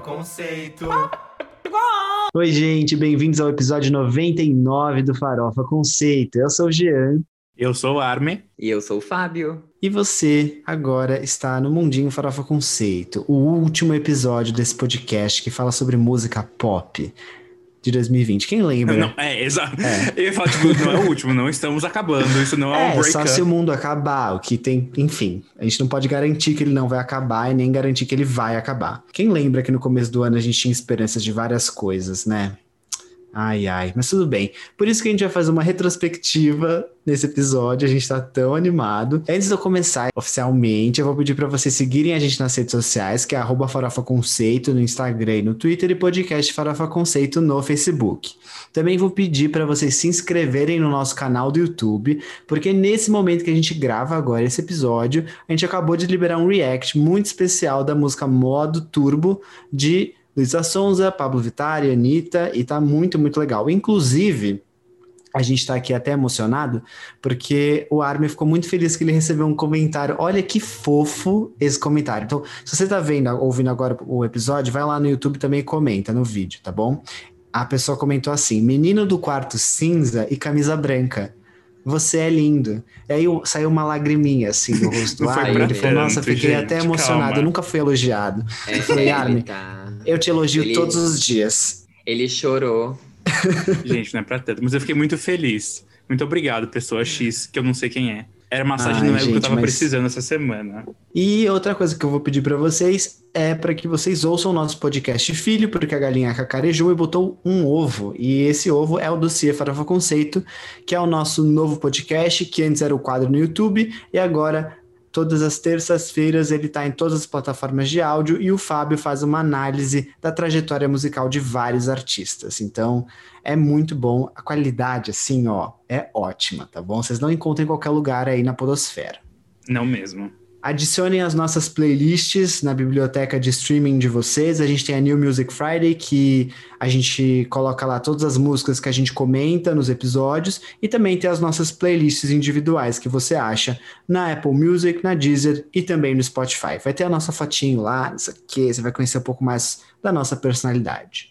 Conceito. Oi, gente, bem-vindos ao episódio 99 do Farofa Conceito. Eu sou o Jean. Eu sou o Arme. E eu sou o Fábio. E você agora está no Mundinho Farofa Conceito, o último episódio desse podcast que fala sobre música pop de 2020. Quem lembra? Não, é, exato. É. Eu falar, tipo, não é o último, não estamos acabando, isso não é, é um break só se o mundo acabar, o que tem, enfim, a gente não pode garantir que ele não vai acabar e nem garantir que ele vai acabar. Quem lembra que no começo do ano a gente tinha esperanças de várias coisas, né? Ai, ai, mas tudo bem. Por isso que a gente vai fazer uma retrospectiva nesse episódio. A gente tá tão animado. Antes de eu começar oficialmente, eu vou pedir para vocês seguirem a gente nas redes sociais, que é arroba Farofa Conceito no Instagram e no Twitter e podcast Farofa Conceito no Facebook. Também vou pedir para vocês se inscreverem no nosso canal do YouTube, porque nesse momento que a gente grava agora esse episódio, a gente acabou de liberar um react muito especial da música Modo Turbo de Luísa Sonza, Pablo Vittar, Anitta, e tá muito, muito legal. Inclusive, a gente está aqui até emocionado, porque o Armin ficou muito feliz que ele recebeu um comentário. Olha que fofo esse comentário. Então, se você está vendo, ouvindo agora o episódio, vai lá no YouTube também e comenta no vídeo, tá bom? A pessoa comentou assim: menino do quarto cinza e camisa branca. Você é lindo. E aí saiu uma lagriminha assim no rosto do Armin. Ele falou: Nossa, fiquei gente, até emocionado. Calma. Eu nunca fui elogiado. É, eu falei, Armin. Tá eu te elogio ele, todos os dias. Ele chorou. Gente, não é pra tanto, mas eu fiquei muito feliz. Muito obrigado, pessoa X, que eu não sei quem é. Era massagem Ai, no ego que eu tava mas... precisando essa semana. E outra coisa que eu vou pedir para vocês é para que vocês ouçam o nosso podcast Filho, porque a galinha cacarejou e botou um ovo. E esse ovo é o do Cia Farofa Conceito, que é o nosso novo podcast, que antes era o quadro no YouTube e agora Todas as terças-feiras ele está em todas as plataformas de áudio e o Fábio faz uma análise da trajetória musical de vários artistas. Então é muito bom. A qualidade, assim, ó, é ótima, tá bom? Vocês não encontram em qualquer lugar aí na Podosfera. Não mesmo. Adicionem as nossas playlists na biblioteca de streaming de vocês. A gente tem a New Music Friday, que a gente coloca lá todas as músicas que a gente comenta nos episódios, e também tem as nossas playlists individuais que você acha na Apple Music, na Deezer e também no Spotify. Vai ter a nossa fotinho lá, isso aqui, você vai conhecer um pouco mais da nossa personalidade.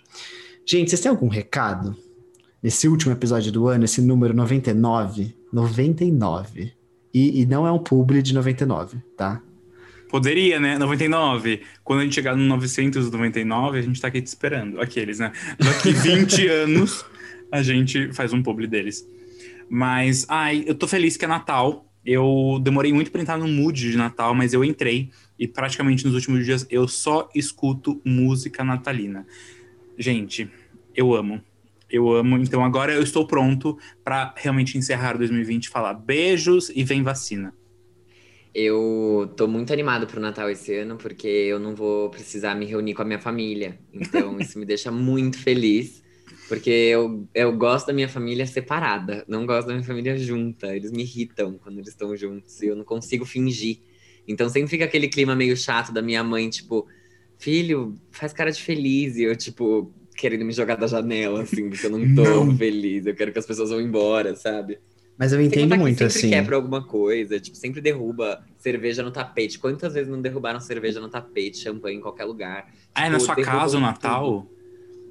Gente, vocês têm algum recado? Nesse último episódio do ano, esse número 99? 99 e, e não é um publi de 99, tá? Poderia, né? 99. Quando a gente chegar no 999, a gente tá aqui te esperando. Aqueles, né? Daqui 20 anos, a gente faz um publi deles. Mas, ai, eu tô feliz que é Natal. Eu demorei muito pra entrar no mood de Natal, mas eu entrei. E praticamente nos últimos dias eu só escuto música natalina. Gente, eu amo. Eu amo. Então agora eu estou pronto para realmente encerrar 2020 e falar beijos e vem vacina. Eu tô muito animado pro Natal esse ano, porque eu não vou precisar me reunir com a minha família. Então, isso me deixa muito feliz, porque eu, eu gosto da minha família separada, não gosto da minha família junta. Eles me irritam quando eles estão juntos e eu não consigo fingir. Então, sempre fica aquele clima meio chato da minha mãe, tipo, filho, faz cara de feliz. E eu, tipo, querendo me jogar da janela, assim, porque eu não tô não. feliz. Eu quero que as pessoas vão embora, sabe? Mas eu entendo muito, sempre assim. sempre quebra alguma coisa, tipo, sempre derruba cerveja no tapete. Quantas vezes não derrubaram cerveja no tapete, champanhe em qualquer lugar? Ah, é na tipo, sua casa o Natal? Tudo.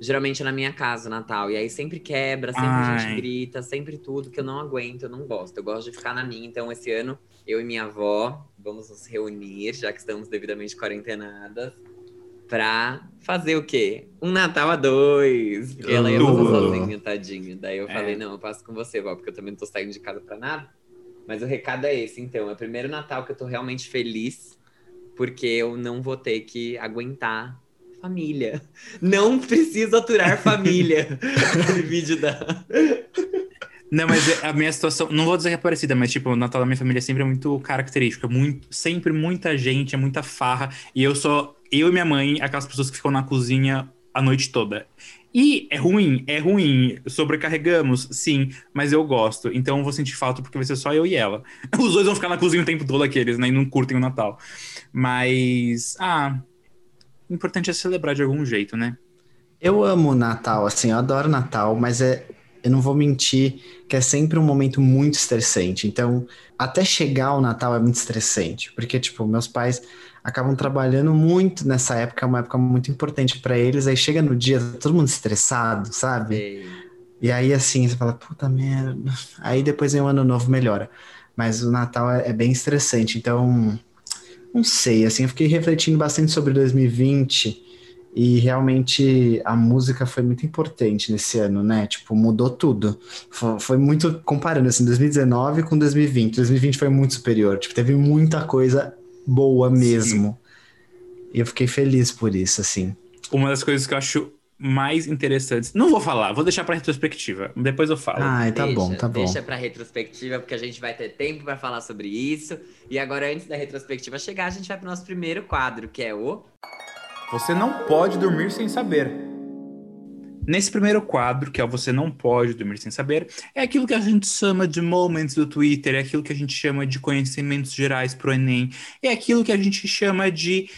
Geralmente é na minha casa, Natal. E aí sempre quebra, sempre Ai. a gente grita, sempre tudo que eu não aguento, eu não gosto. Eu gosto de ficar na minha. Então, esse ano, eu e minha avó vamos nos reunir, já que estamos devidamente quarentenadas pra fazer o quê? Um Natal a dois. Porque ela ia passar sozinha, tadinha. Daí eu é. falei, não, eu passo com você, vó, porque eu também não tô saindo de casa pra nada. Mas o recado é esse, então. É o primeiro Natal que eu tô realmente feliz, porque eu não vou ter que aguentar família. Não preciso aturar família. Aquele vídeo da. Não, mas a minha situação, não vou dizer que é parecida, mas tipo, o Natal da minha família sempre é muito característico, é muito, sempre muita gente, é muita farra, e eu sou eu e minha mãe, aquelas pessoas que ficam na cozinha a noite toda. E é ruim, é ruim. Sobrecarregamos, sim, mas eu gosto. Então eu vou sentir falta porque vai ser só eu e ela. Os dois vão ficar na cozinha o tempo todo, aqueles, né? E não curtem o Natal. Mas, ah, o importante é celebrar de algum jeito, né? Eu amo Natal, assim, eu adoro Natal, mas é, eu não vou mentir que é sempre um momento muito estressante. Então, até chegar o Natal é muito estressante, porque, tipo, meus pais acabam trabalhando muito nessa época, é uma época muito importante para eles. Aí chega no dia, tá todo mundo estressado, sabe? E aí assim, você fala, puta merda. Aí depois em um ano novo melhora. Mas o Natal é, é bem estressante, então não sei, assim, eu fiquei refletindo bastante sobre 2020 e realmente a música foi muito importante nesse ano, né? Tipo, mudou tudo. Foi, foi muito comparando assim 2019 com 2020. 2020 foi muito superior, tipo, teve muita coisa boa mesmo. Sim. E eu fiquei feliz por isso, assim. Uma das coisas que eu acho mais interessantes. Não vou falar, vou deixar para retrospectiva. Depois eu falo. Ah, tá deixa, bom, tá bom. Deixa para retrospectiva porque a gente vai ter tempo para falar sobre isso. E agora antes da retrospectiva chegar, a gente vai pro nosso primeiro quadro, que é o Você não pode dormir sem saber. Nesse primeiro quadro, que é o Você Não Pode Dormir Sem Saber, é aquilo que a gente chama de moments do Twitter, é aquilo que a gente chama de conhecimentos gerais pro Enem, é aquilo que a gente chama de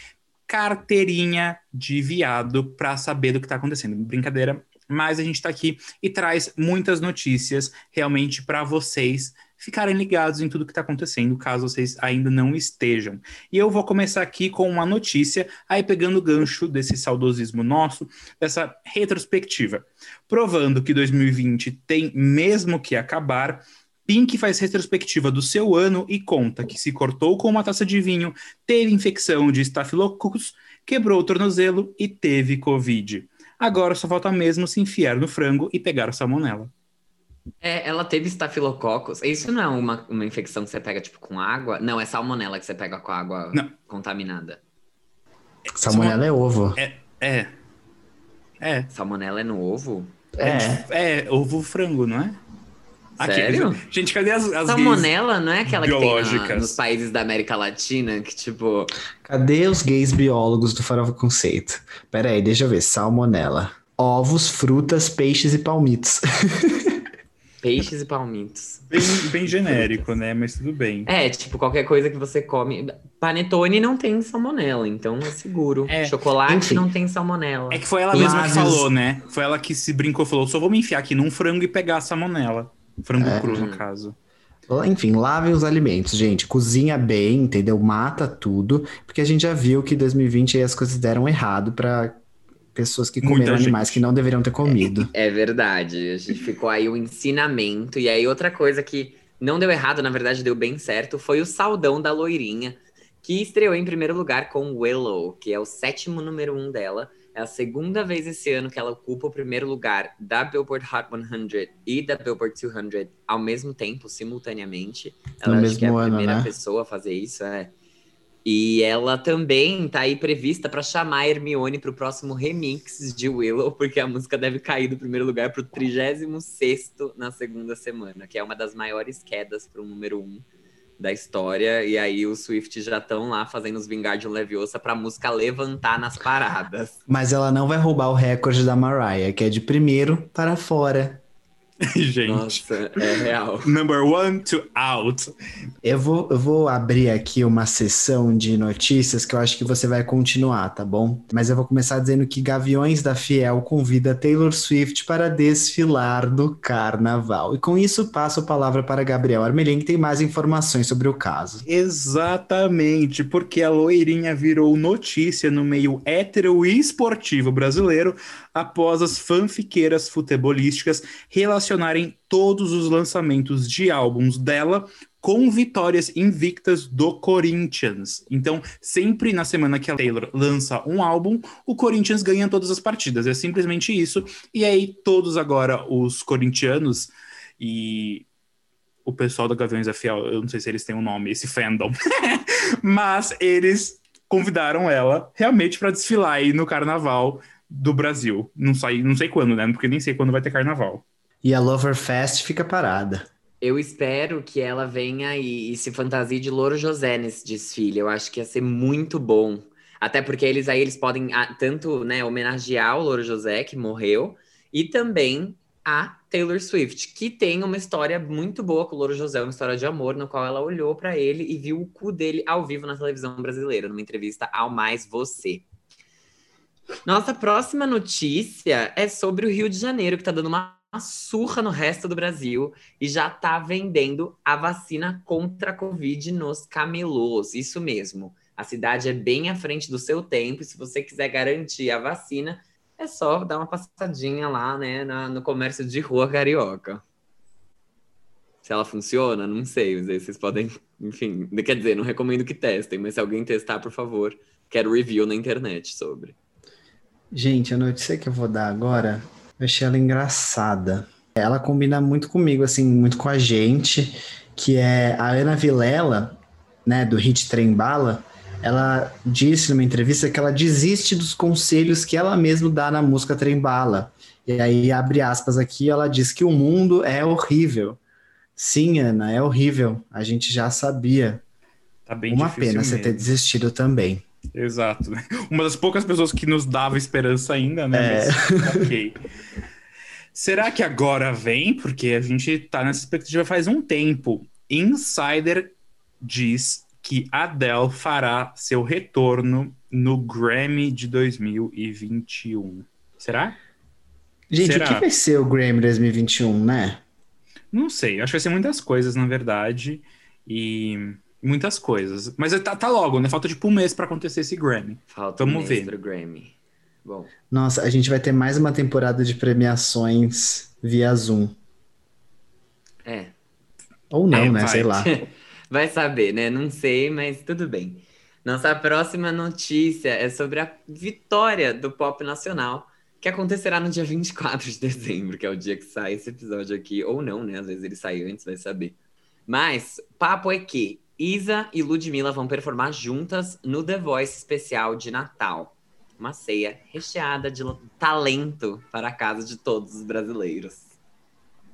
carteirinha de viado para saber do que está acontecendo. Brincadeira, mas a gente está aqui e traz muitas notícias realmente para vocês ficarem ligados em tudo que está acontecendo, caso vocês ainda não estejam. E eu vou começar aqui com uma notícia, aí pegando o gancho desse saudosismo nosso, dessa retrospectiva, provando que 2020 tem mesmo que acabar Pink faz retrospectiva do seu ano e conta que se cortou com uma taça de vinho, teve infecção de estafilococcus, quebrou o tornozelo e teve Covid. Agora só falta mesmo se enfiar no frango e pegar a salmonela. É, ela teve estafilococcus. Isso não é uma, uma infecção que você pega, tipo, com água? Não, é salmonela que você pega com água não. contaminada. Salmonela é ovo. É, é. É. Salmonela é no ovo? É. É, ovo frango, não é? Sério? gente, cadê as, as Salmonella não é aquela biológicas. que tem na, nos países da América Latina, que tipo... Cadê os gays biólogos do Farofa Conceito? Pera aí, deixa eu ver. Salmonella. Ovos, frutas, peixes e palmitos. Peixes e palmitos. Bem, bem genérico, né? Mas tudo bem. É, tipo, qualquer coisa que você come. Panetone não tem salmonela, então é seguro. É. Chocolate Enfim. não tem salmonela. É que foi ela mesma que falou, né? Foi ela que se brincou, falou: só vou me enfiar aqui num frango e pegar a salmonela. Frango é. cru, no caso. Enfim, lavem os alimentos, gente. Cozinha bem, entendeu? Mata tudo, porque a gente já viu que em 2020 aí as coisas deram errado para pessoas que comeram animais que não deveriam ter comido. É, é verdade. A gente ficou aí o ensinamento. E aí, outra coisa que não deu errado, na verdade, deu bem certo, foi o saldão da loirinha, que estreou em primeiro lugar com Willow, que é o sétimo número um dela. É a segunda vez esse ano que ela ocupa o primeiro lugar da Billboard Hot 100 e da Billboard 200 ao mesmo tempo, simultaneamente. Ela no acho que é a ano, primeira né? pessoa a fazer isso, é. E ela também tá aí prevista para chamar a Hermione para o próximo remix de Willow, porque a música deve cair do primeiro lugar para o 36 na segunda semana, que é uma das maiores quedas para o número 1. Um da história. E aí os Swift já estão lá fazendo os Vingardium Leviosa pra música levantar nas paradas. Mas ela não vai roubar o recorde da Mariah, que é de primeiro para fora. Gente. Nossa, é real. Number one to out. Eu vou, eu vou abrir aqui uma sessão de notícias que eu acho que você vai continuar, tá bom? Mas eu vou começar dizendo que Gaviões da Fiel convida Taylor Swift para desfilar no carnaval. E com isso passo a palavra para Gabriel Armelin, que tem mais informações sobre o caso. Exatamente, porque a loirinha virou notícia no meio hétero e esportivo brasileiro após as fanfiqueiras futebolísticas relacionarem todos os lançamentos de álbuns dela com vitórias invictas do Corinthians. Então, sempre na semana que a Taylor lança um álbum, o Corinthians ganha todas as partidas. É simplesmente isso. E aí, todos agora os corintianos e o pessoal da Gaviões da Fiel, eu não sei se eles têm um nome, esse fandom, mas eles convidaram ela realmente para desfilar aí no carnaval do Brasil. Não sei, não sei quando, né? Porque nem sei quando vai ter carnaval. E a Loverfest fica parada. Eu espero que ela venha e, e, se fantasie de Louro José nesse desfile. Eu acho que ia ser muito bom. Até porque eles aí eles podem ah, tanto né, homenagear o Louro José, que morreu, e também a Taylor Swift, que tem uma história muito boa com o Louro José, uma história de amor, no qual ela olhou para ele e viu o cu dele ao vivo na televisão brasileira, numa entrevista ao Mais Você. Nossa próxima notícia é sobre o Rio de Janeiro, que está dando uma surra no resto do Brasil e já está vendendo a vacina contra a Covid nos camelôs. Isso mesmo. A cidade é bem à frente do seu tempo, e se você quiser garantir a vacina, é só dar uma passadinha lá, né, na, no comércio de rua carioca. Se ela funciona, não sei, vocês podem, enfim, quer dizer, não recomendo que testem, mas se alguém testar, por favor, quero review na internet sobre. Gente, a notícia que eu vou dar agora, eu achei ela engraçada. Ela combina muito comigo, assim, muito com a gente, que é a Ana Vilela, né, do Hit Trem Bala, ela disse numa entrevista que ela desiste dos conselhos que ela mesma dá na música Trem Bala. E aí, abre aspas aqui, ela diz que o mundo é horrível. Sim, Ana, é horrível. A gente já sabia. Tá bem Uma pena mesmo. você ter desistido também. Exato. Uma das poucas pessoas que nos dava esperança ainda, né? É. Mas, ok. Será que agora vem? Porque a gente tá nessa expectativa faz um tempo. Insider diz que Adele fará seu retorno no Grammy de 2021. Será? Gente, Será? o que vai ser o Grammy 2021, né? Não sei, acho que vai ser muitas coisas, na verdade. E muitas coisas. Mas tá, tá logo, né? Falta tipo um mês para acontecer esse Grammy. Falta Vamos um mês ver. pro Grammy. Bom. Nossa, a gente vai ter mais uma temporada de premiações via Zoom. É. Ou não, é, né? Vai. Sei lá. vai saber, né? Não sei, mas tudo bem. Nossa próxima notícia é sobre a vitória do pop nacional, que acontecerá no dia 24 de dezembro, que é o dia que sai esse episódio aqui, ou não, né? Às vezes ele sai antes, vai saber. Mas, papo é que Isa e Ludmilla vão performar juntas no The Voice especial de Natal. Uma ceia recheada de talento para a casa de todos os brasileiros.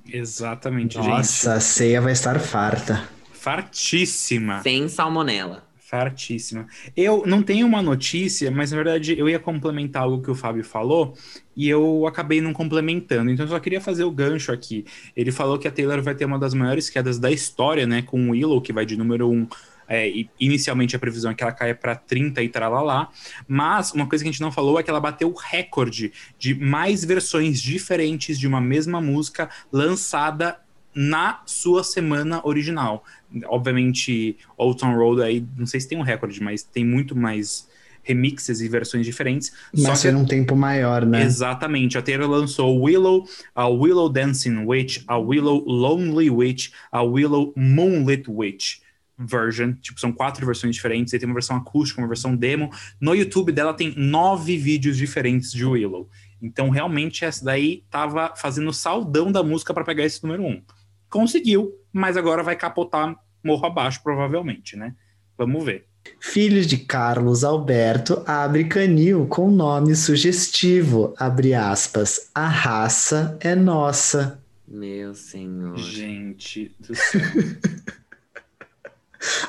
Exatamente, Nossa, gente. Nossa, a ceia vai estar farta. Fartíssima. Sem salmonela. Fartíssima. Eu não tenho uma notícia, mas na verdade eu ia complementar algo que o Fábio falou e eu acabei não complementando. Então eu só queria fazer o gancho aqui. Ele falou que a Taylor vai ter uma das maiores quedas da história, né? Com o Willow, que vai de número 1. Um, é, inicialmente a previsão é que ela caia para 30 e tralalá, mas uma coisa que a gente não falou é que ela bateu o recorde de mais versões diferentes de uma mesma música lançada na sua semana original. Obviamente, Old Town Road aí, não sei se tem um recorde, mas tem muito mais remixes e versões diferentes. Mas só que... um tempo maior, né? Exatamente. A Taylor lançou Willow, a Willow Dancing Witch, a Willow Lonely Witch, a Willow Moonlit Witch version. Tipo, são quatro versões diferentes. Aí tem uma versão acústica, uma versão demo. No YouTube dela tem nove vídeos diferentes de Willow. Então, realmente, essa daí tava fazendo saldão da música para pegar esse número um. Conseguiu, mas agora vai capotar morro abaixo, provavelmente, né? Vamos ver. Filhos de Carlos Alberto abre canil com nome sugestivo, abre aspas, a raça é nossa. Meu senhor. Gente do céu.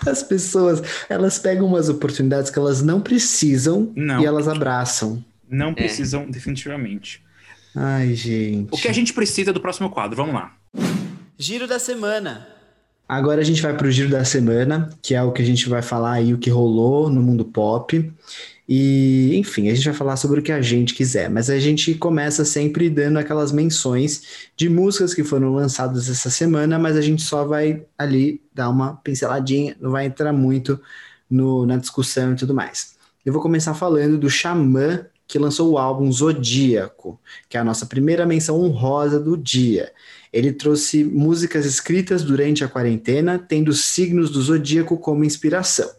As pessoas, elas pegam umas oportunidades que elas não precisam não. e elas abraçam. Não é. precisam, é. definitivamente. Ai, gente. O que a gente precisa do próximo quadro? Vamos lá. Giro da semana. Agora a gente vai para o giro da semana, que é o que a gente vai falar aí, o que rolou no mundo pop. E, enfim, a gente vai falar sobre o que a gente quiser, mas a gente começa sempre dando aquelas menções de músicas que foram lançadas essa semana, mas a gente só vai ali dar uma pinceladinha, não vai entrar muito no, na discussão e tudo mais. Eu vou começar falando do Xamã, que lançou o álbum Zodíaco, que é a nossa primeira menção honrosa do dia. Ele trouxe músicas escritas durante a quarentena, tendo signos do zodíaco como inspiração,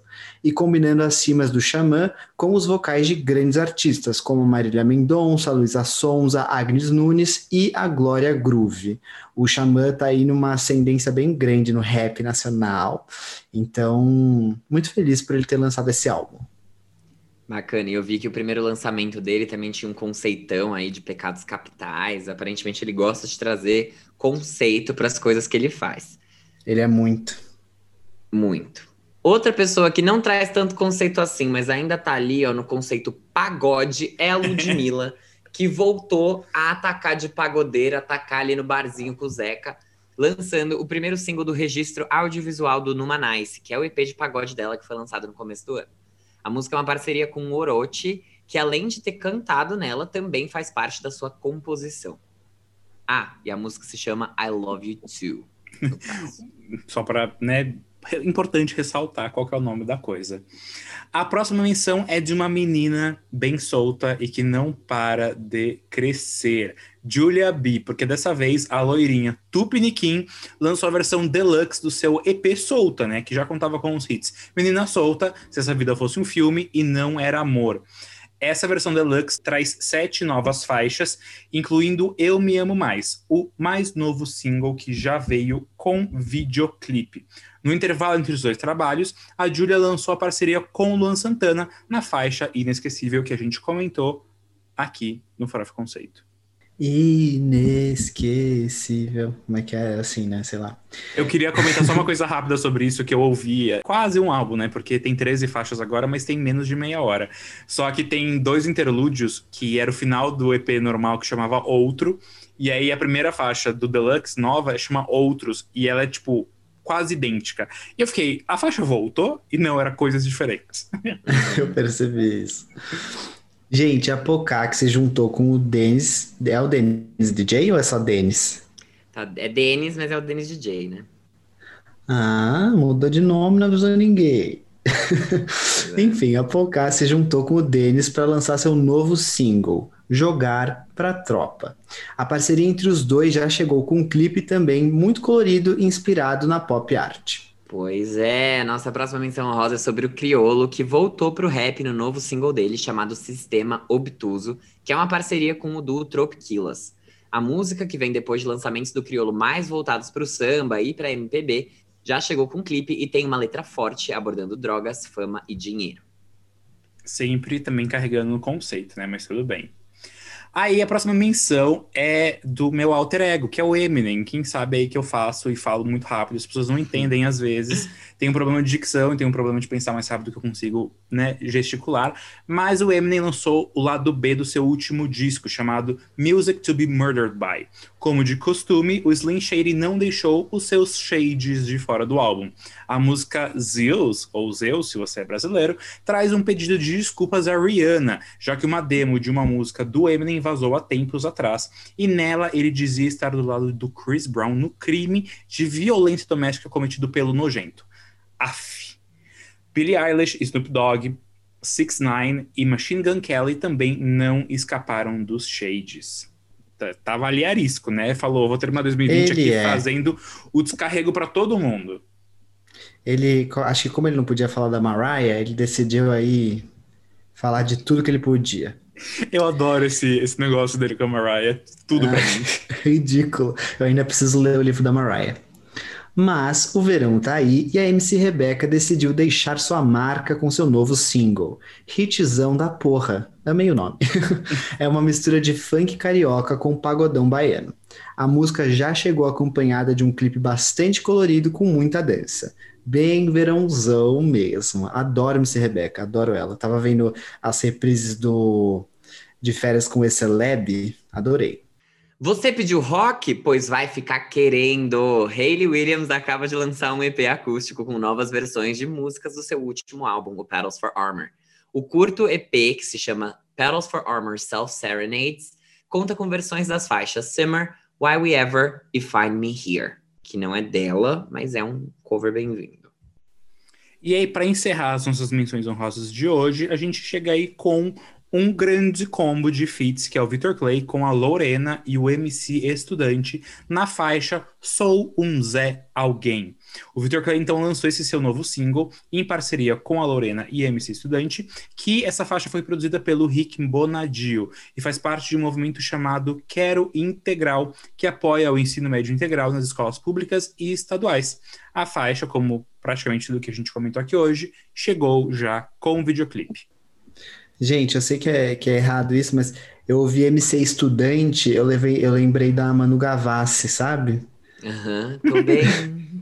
e combinando as cimas do Xamã com os vocais de grandes artistas, como Marília Mendonça, Luísa Sonza, Agnes Nunes e a Glória Groove. O Xamã tá aí numa ascendência bem grande no rap nacional, então, muito feliz por ele ter lançado esse álbum. Bacana, e eu vi que o primeiro lançamento dele também tinha um conceitão aí de pecados capitais. Aparentemente ele gosta de trazer conceito para as coisas que ele faz. Ele é muito. Muito. Outra pessoa que não traz tanto conceito assim, mas ainda tá ali ó, no conceito pagode, é a Ludmilla, que voltou a atacar de pagodeira, atacar ali no barzinho com o Zeca, lançando o primeiro single do registro audiovisual do Numanice, que é o EP de pagode dela que foi lançado no começo do ano. A música é uma parceria com o Orochi, que além de ter cantado nela, também faz parte da sua composição. Ah, e a música se chama I Love You Too. Só para, né, importante ressaltar qual é o nome da coisa. A próxima menção é de uma menina bem solta e que não para de crescer. Julia B, porque dessa vez a loirinha Tupiniquim lançou a versão deluxe do seu EP Solta, né? Que já contava com os hits Menina Solta, Se Essa Vida Fosse um Filme e Não Era Amor. Essa versão deluxe traz sete novas faixas, incluindo Eu Me Amo Mais, o mais novo single que já veio com videoclipe. No intervalo entre os dois trabalhos, a Julia lançou a parceria com o Luan Santana na faixa Inesquecível que a gente comentou aqui no Farofa Conceito. Inesquecível. Como é que é assim, né? Sei lá. Eu queria comentar só uma coisa rápida sobre isso que eu ouvia. Quase um álbum, né? Porque tem 13 faixas agora, mas tem menos de meia hora. Só que tem dois interlúdios, que era o final do EP normal, que chamava Outro. E aí a primeira faixa do Deluxe nova chama Outros. E ela é, tipo, quase idêntica. E eu fiquei, a faixa voltou? E não, era coisas diferentes. eu percebi isso. Gente, a Pocac se juntou com o Denis. É o Denis DJ ou é só Denis? Tá, é Denis, mas é o Denis DJ, né? Ah, mudou de nome, não avisou ninguém. É. Enfim, a Pocac se juntou com o Denis para lançar seu novo single, Jogar pra Tropa. A parceria entre os dois já chegou com um clipe também muito colorido, inspirado na pop art. Pois é, nossa próxima menção rosa é sobre o Criolo, que voltou pro rap no novo single dele, chamado Sistema Obtuso, que é uma parceria com o duo Tropiquilas. A música, que vem depois de lançamentos do Criolo mais voltados para o samba e para MPB, já chegou com um clipe e tem uma letra forte abordando drogas, fama e dinheiro. Sempre também carregando no conceito, né? Mas tudo bem. Aí a próxima menção é do meu alter ego, que é o Eminem. Quem sabe aí que eu faço e falo muito rápido, as pessoas não entendem às vezes. Tem um problema de dicção, tem um problema de pensar mais rápido que eu consigo, né, gesticular. Mas o Eminem lançou o lado B do seu último disco, chamado Music to be Murdered by. Como de costume, o Slim Shady não deixou os seus shades de fora do álbum. A música Zeus, ou Zeus, se você é brasileiro, traz um pedido de desculpas a Rihanna, já que uma demo de uma música do Eminem vazou há tempos atrás, e nela ele dizia estar do lado do Chris Brown no crime de violência doméstica cometido pelo nojento. Af. Billie Eilish, Snoop Dogg, 6 9 e Machine Gun Kelly também não escaparam dos shades. Tava ali a risco, né? Falou, vou terminar 2020 ele aqui é. fazendo o descarrego para todo mundo. Ele, acho que como ele não podia falar da Mariah, ele decidiu aí falar de tudo que ele podia. Eu adoro esse, esse negócio dele com a Mariah. Tudo ah, pra mim. Ridículo. Eu ainda preciso ler o livro da Mariah. Mas o verão tá aí e a MC Rebeca decidiu deixar sua marca com seu novo single, Hitzão da Porra. Amei o nome. é uma mistura de funk carioca com pagodão baiano. A música já chegou acompanhada de um clipe bastante colorido com muita dança. Bem verãozão mesmo. Adoro MC Rebeca, adoro ela. Tava vendo as reprises do de férias com esse Celeb, adorei. Você pediu rock? Pois vai ficar querendo. Hayley Williams acaba de lançar um EP acústico com novas versões de músicas do seu último álbum, o Petals for Armor. O curto EP, que se chama Petals for Armor Self Serenades, conta com versões das faixas Simmer, Why We Ever e Find Me Here, que não é dela, mas é um cover bem-vindo. E aí, para encerrar as nossas menções honrosas de hoje, a gente chega aí com um grande combo de feats que é o Victor Clay com a Lorena e o MC Estudante na faixa Sou um Zé Alguém. O Victor Clay então lançou esse seu novo single em parceria com a Lorena e MC Estudante, que essa faixa foi produzida pelo Rick Bonadio e faz parte de um movimento chamado Quero Integral, que apoia o ensino médio integral nas escolas públicas e estaduais. A faixa, como praticamente tudo que a gente comentou aqui hoje, chegou já com o videoclipe. Gente, eu sei que é, que é errado isso, mas eu ouvi MC Estudante, eu, levei, eu lembrei da Manu Gavassi, sabe? Aham, uhum, tô bem,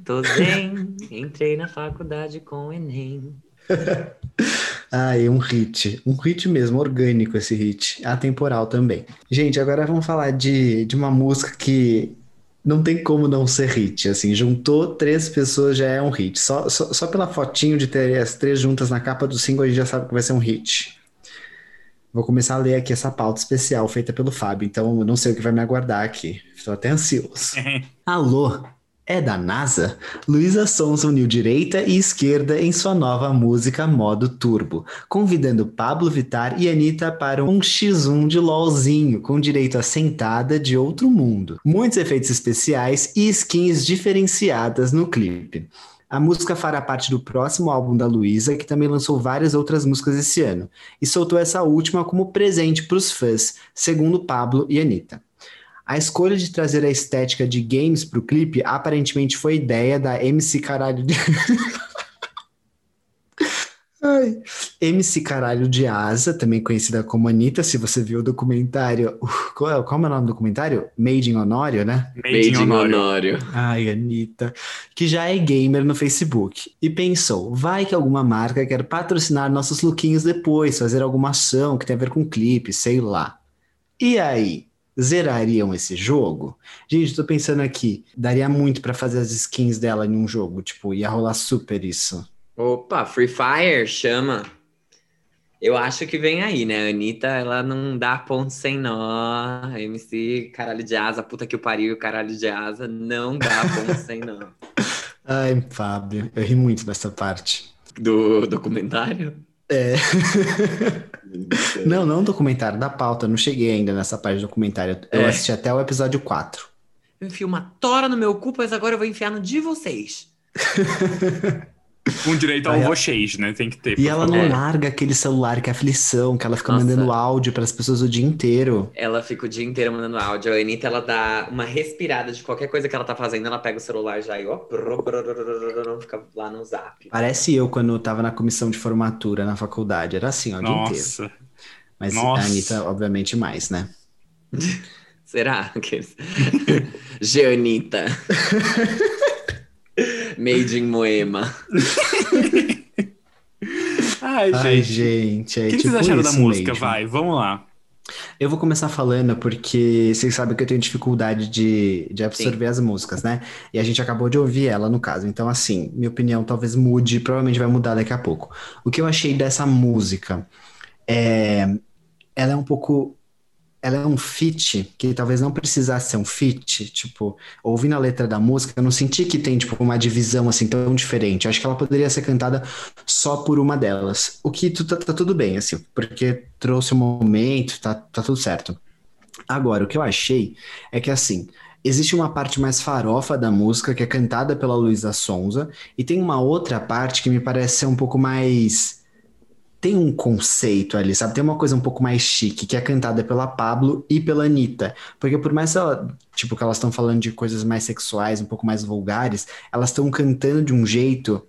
tô bem, entrei na faculdade com o Enem. Ai, um hit. Um hit mesmo, orgânico esse hit. Atemporal também. Gente, agora vamos falar de, de uma música que não tem como não ser hit. Assim, juntou três pessoas já é um hit. Só, só, só pela fotinho de ter as três juntas na capa do single a gente já sabe que vai ser um hit. Vou começar a ler aqui essa pauta especial feita pelo Fábio, então eu não sei o que vai me aguardar aqui. Estou até ansioso. Alô, é da NASA, Luísa Sonza uniu direita e esquerda em sua nova música Modo Turbo, convidando Pablo Vittar e Anitta para um X1 de LOLzinho, com direito a sentada de outro mundo. Muitos efeitos especiais e skins diferenciadas no clipe. A música fará parte do próximo álbum da Luísa, que também lançou várias outras músicas esse ano, e soltou essa última como presente para os fãs, segundo Pablo e Anitta. A escolha de trazer a estética de games para o clipe aparentemente foi ideia da MC Caralho. Ai. MC Caralho de Asa, também conhecida como Anitta, se você viu o documentário. Qual é, qual é o nome do documentário? Made in Honório, né? Made, in Honório. Ai, Anitta. Que já é gamer no Facebook. E pensou: vai que alguma marca quer patrocinar nossos lookinhos depois, fazer alguma ação que tem a ver com clipe, sei lá. E aí? zerariam esse jogo? Gente, tô pensando aqui, daria muito para fazer as skins dela em um jogo, tipo, ia rolar super isso. Opa, Free Fire, chama. Eu acho que vem aí, né? A Anitta, ela não dá ponto sem nó. MC, caralho de asa, puta que o pariu, caralho de asa, não dá ponto sem nó. Ai, Fábio, eu ri muito dessa parte. Do documentário? É. não, não documentário, da pauta. Não cheguei ainda nessa parte do documentário. Eu é. assisti até o episódio 4. Eu enfio uma tora no meu cu, mas agora eu vou enfiar no de vocês. Com direito ao vocês, né? Tem que ter. E ela não é. larga aquele celular que é aflição, que ela fica Nossa. mandando áudio para as pessoas o dia inteiro. Ela fica o dia inteiro mandando áudio. A Anitta, ela dá uma respirada de qualquer coisa que ela tá fazendo, ela pega o celular já e ó, fica lá no zap. Parece eu quando eu tava na comissão de formatura na faculdade. Era assim, ó, o dia inteiro. Mas Nossa. a Anitta, obviamente, mais, né? Será? Geanita. Made in Moema. Ai, gente. Ai, gente. É, o que, tipo vocês acharam da música? Mesmo. Vai, vamos lá. Eu vou começar falando porque vocês sabem que eu tenho dificuldade de, de absorver Sim. as músicas, né? E a gente acabou de ouvir ela, no caso. Então, assim, minha opinião talvez mude, provavelmente vai mudar daqui a pouco. O que eu achei dessa música é. Ela é um pouco ela é um feat que talvez não precisasse ser um feat, tipo, ouvindo a letra da música, eu não senti que tem, tipo, uma divisão, assim, tão diferente. Eu acho que ela poderia ser cantada só por uma delas. O que tá, tá tudo bem, assim, porque trouxe um momento, tá, tá tudo certo. Agora, o que eu achei é que, assim, existe uma parte mais farofa da música, que é cantada pela Luísa Sonza, e tem uma outra parte que me parece ser um pouco mais tem um conceito ali, sabe? Tem uma coisa um pouco mais chique, que é cantada pela Pablo e pela Anitta. Porque por mais ela, tipo, que elas estão falando de coisas mais sexuais, um pouco mais vulgares, elas estão cantando de um jeito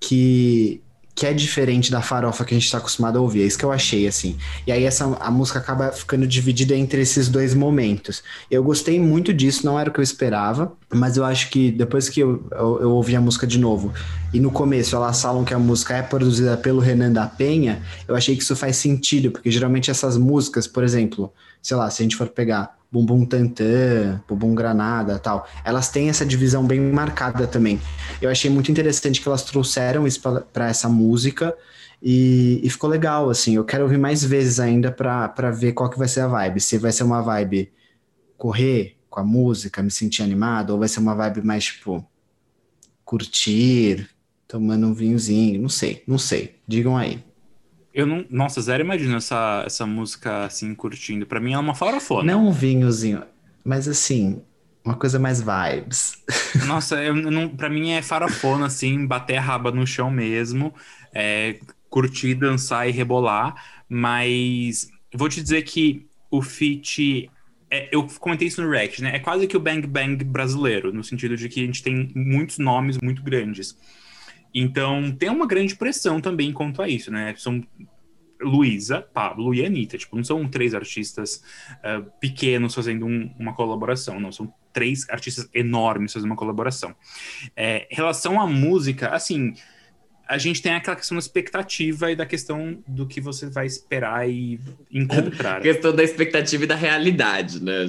que que é diferente da farofa que a gente está acostumado a ouvir. É isso que eu achei, assim. E aí essa, a música acaba ficando dividida entre esses dois momentos. Eu gostei muito disso, não era o que eu esperava, mas eu acho que depois que eu, eu, eu ouvi a música de novo, e no começo elas falam que a música é produzida pelo Renan da Penha, eu achei que isso faz sentido, porque geralmente essas músicas, por exemplo, sei lá, se a gente for pegar Bumbum Tantã, Bumbum Granada tal. Elas têm essa divisão bem marcada também. Eu achei muito interessante que elas trouxeram isso para essa música e, e, ficou legal, assim. Eu quero ouvir mais vezes ainda para ver qual que vai ser a vibe. Se vai ser uma vibe correr com a música, me sentir animado, ou vai ser uma vibe mais, tipo, curtir, tomando um vinhozinho, não sei, não sei. Digam aí. Eu não. Nossa, zero imagino essa, essa música assim, curtindo. Pra mim, é uma farofona. Não um vinhozinho, mas assim, uma coisa mais vibes. Nossa, eu não, pra mim é farofona, assim, bater a raba no chão mesmo, é, curtir, dançar e rebolar. Mas vou te dizer que o feat. É, eu comentei isso no React, né? É quase que o Bang Bang brasileiro, no sentido de que a gente tem muitos nomes muito grandes. Então, tem uma grande pressão também quanto a isso, né? São Luísa, Pablo e Anitta. Tipo, não são três artistas uh, pequenos fazendo um, uma colaboração, não. São três artistas enormes fazendo uma colaboração. É, relação à música, assim, a gente tem aquela questão da expectativa e da questão do que você vai esperar e encontrar. questão da expectativa e da realidade, né?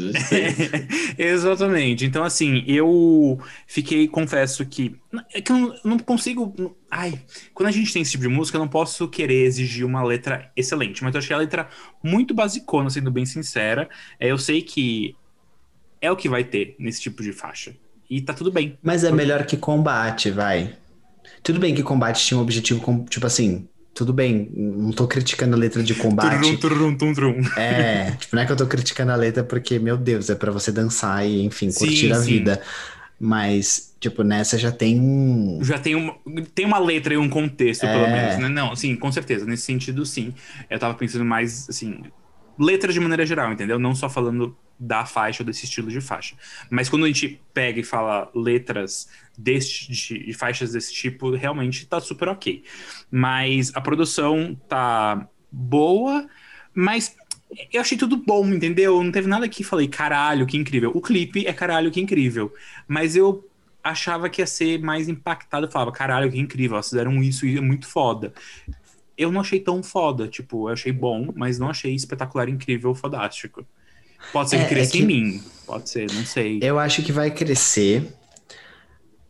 Exatamente. Então, assim, eu fiquei, confesso que. É que eu não consigo. Ai, quando a gente tem esse tipo de música, eu não posso querer exigir uma letra excelente, mas eu achei a letra muito basicona, sendo bem sincera. É, eu sei que é o que vai ter nesse tipo de faixa. E tá tudo bem. Mas é melhor que combate, vai. Tudo bem que combate tinha um objetivo, com, tipo assim, tudo bem, não tô criticando a letra de combate. Turum, turum, turum. É, tipo, não é que eu tô criticando a letra porque, meu Deus, é para você dançar e, enfim, curtir sim, a sim. vida. Mas, tipo, nessa já tem um. Já tem uma, tem uma letra e um contexto, é... pelo menos, né? Não, sim, com certeza. Nesse sentido, sim. Eu tava pensando mais, assim, letras de maneira geral, entendeu? Não só falando da faixa ou desse estilo de faixa. Mas quando a gente pega e fala letras deste, de, de faixas desse tipo, realmente tá super ok. Mas a produção tá boa, mas eu achei tudo bom, entendeu? Não teve nada que falei, caralho, que incrível. O clipe é caralho, que incrível. Mas eu achava que ia ser mais impactado. Eu falava, caralho, que incrível, elas fizeram isso e é muito foda. Eu não achei tão foda, tipo, eu achei bom, mas não achei espetacular, incrível, fodástico. Pode ser que é, cresça é que... em mim, pode ser, não sei. Eu acho que vai crescer,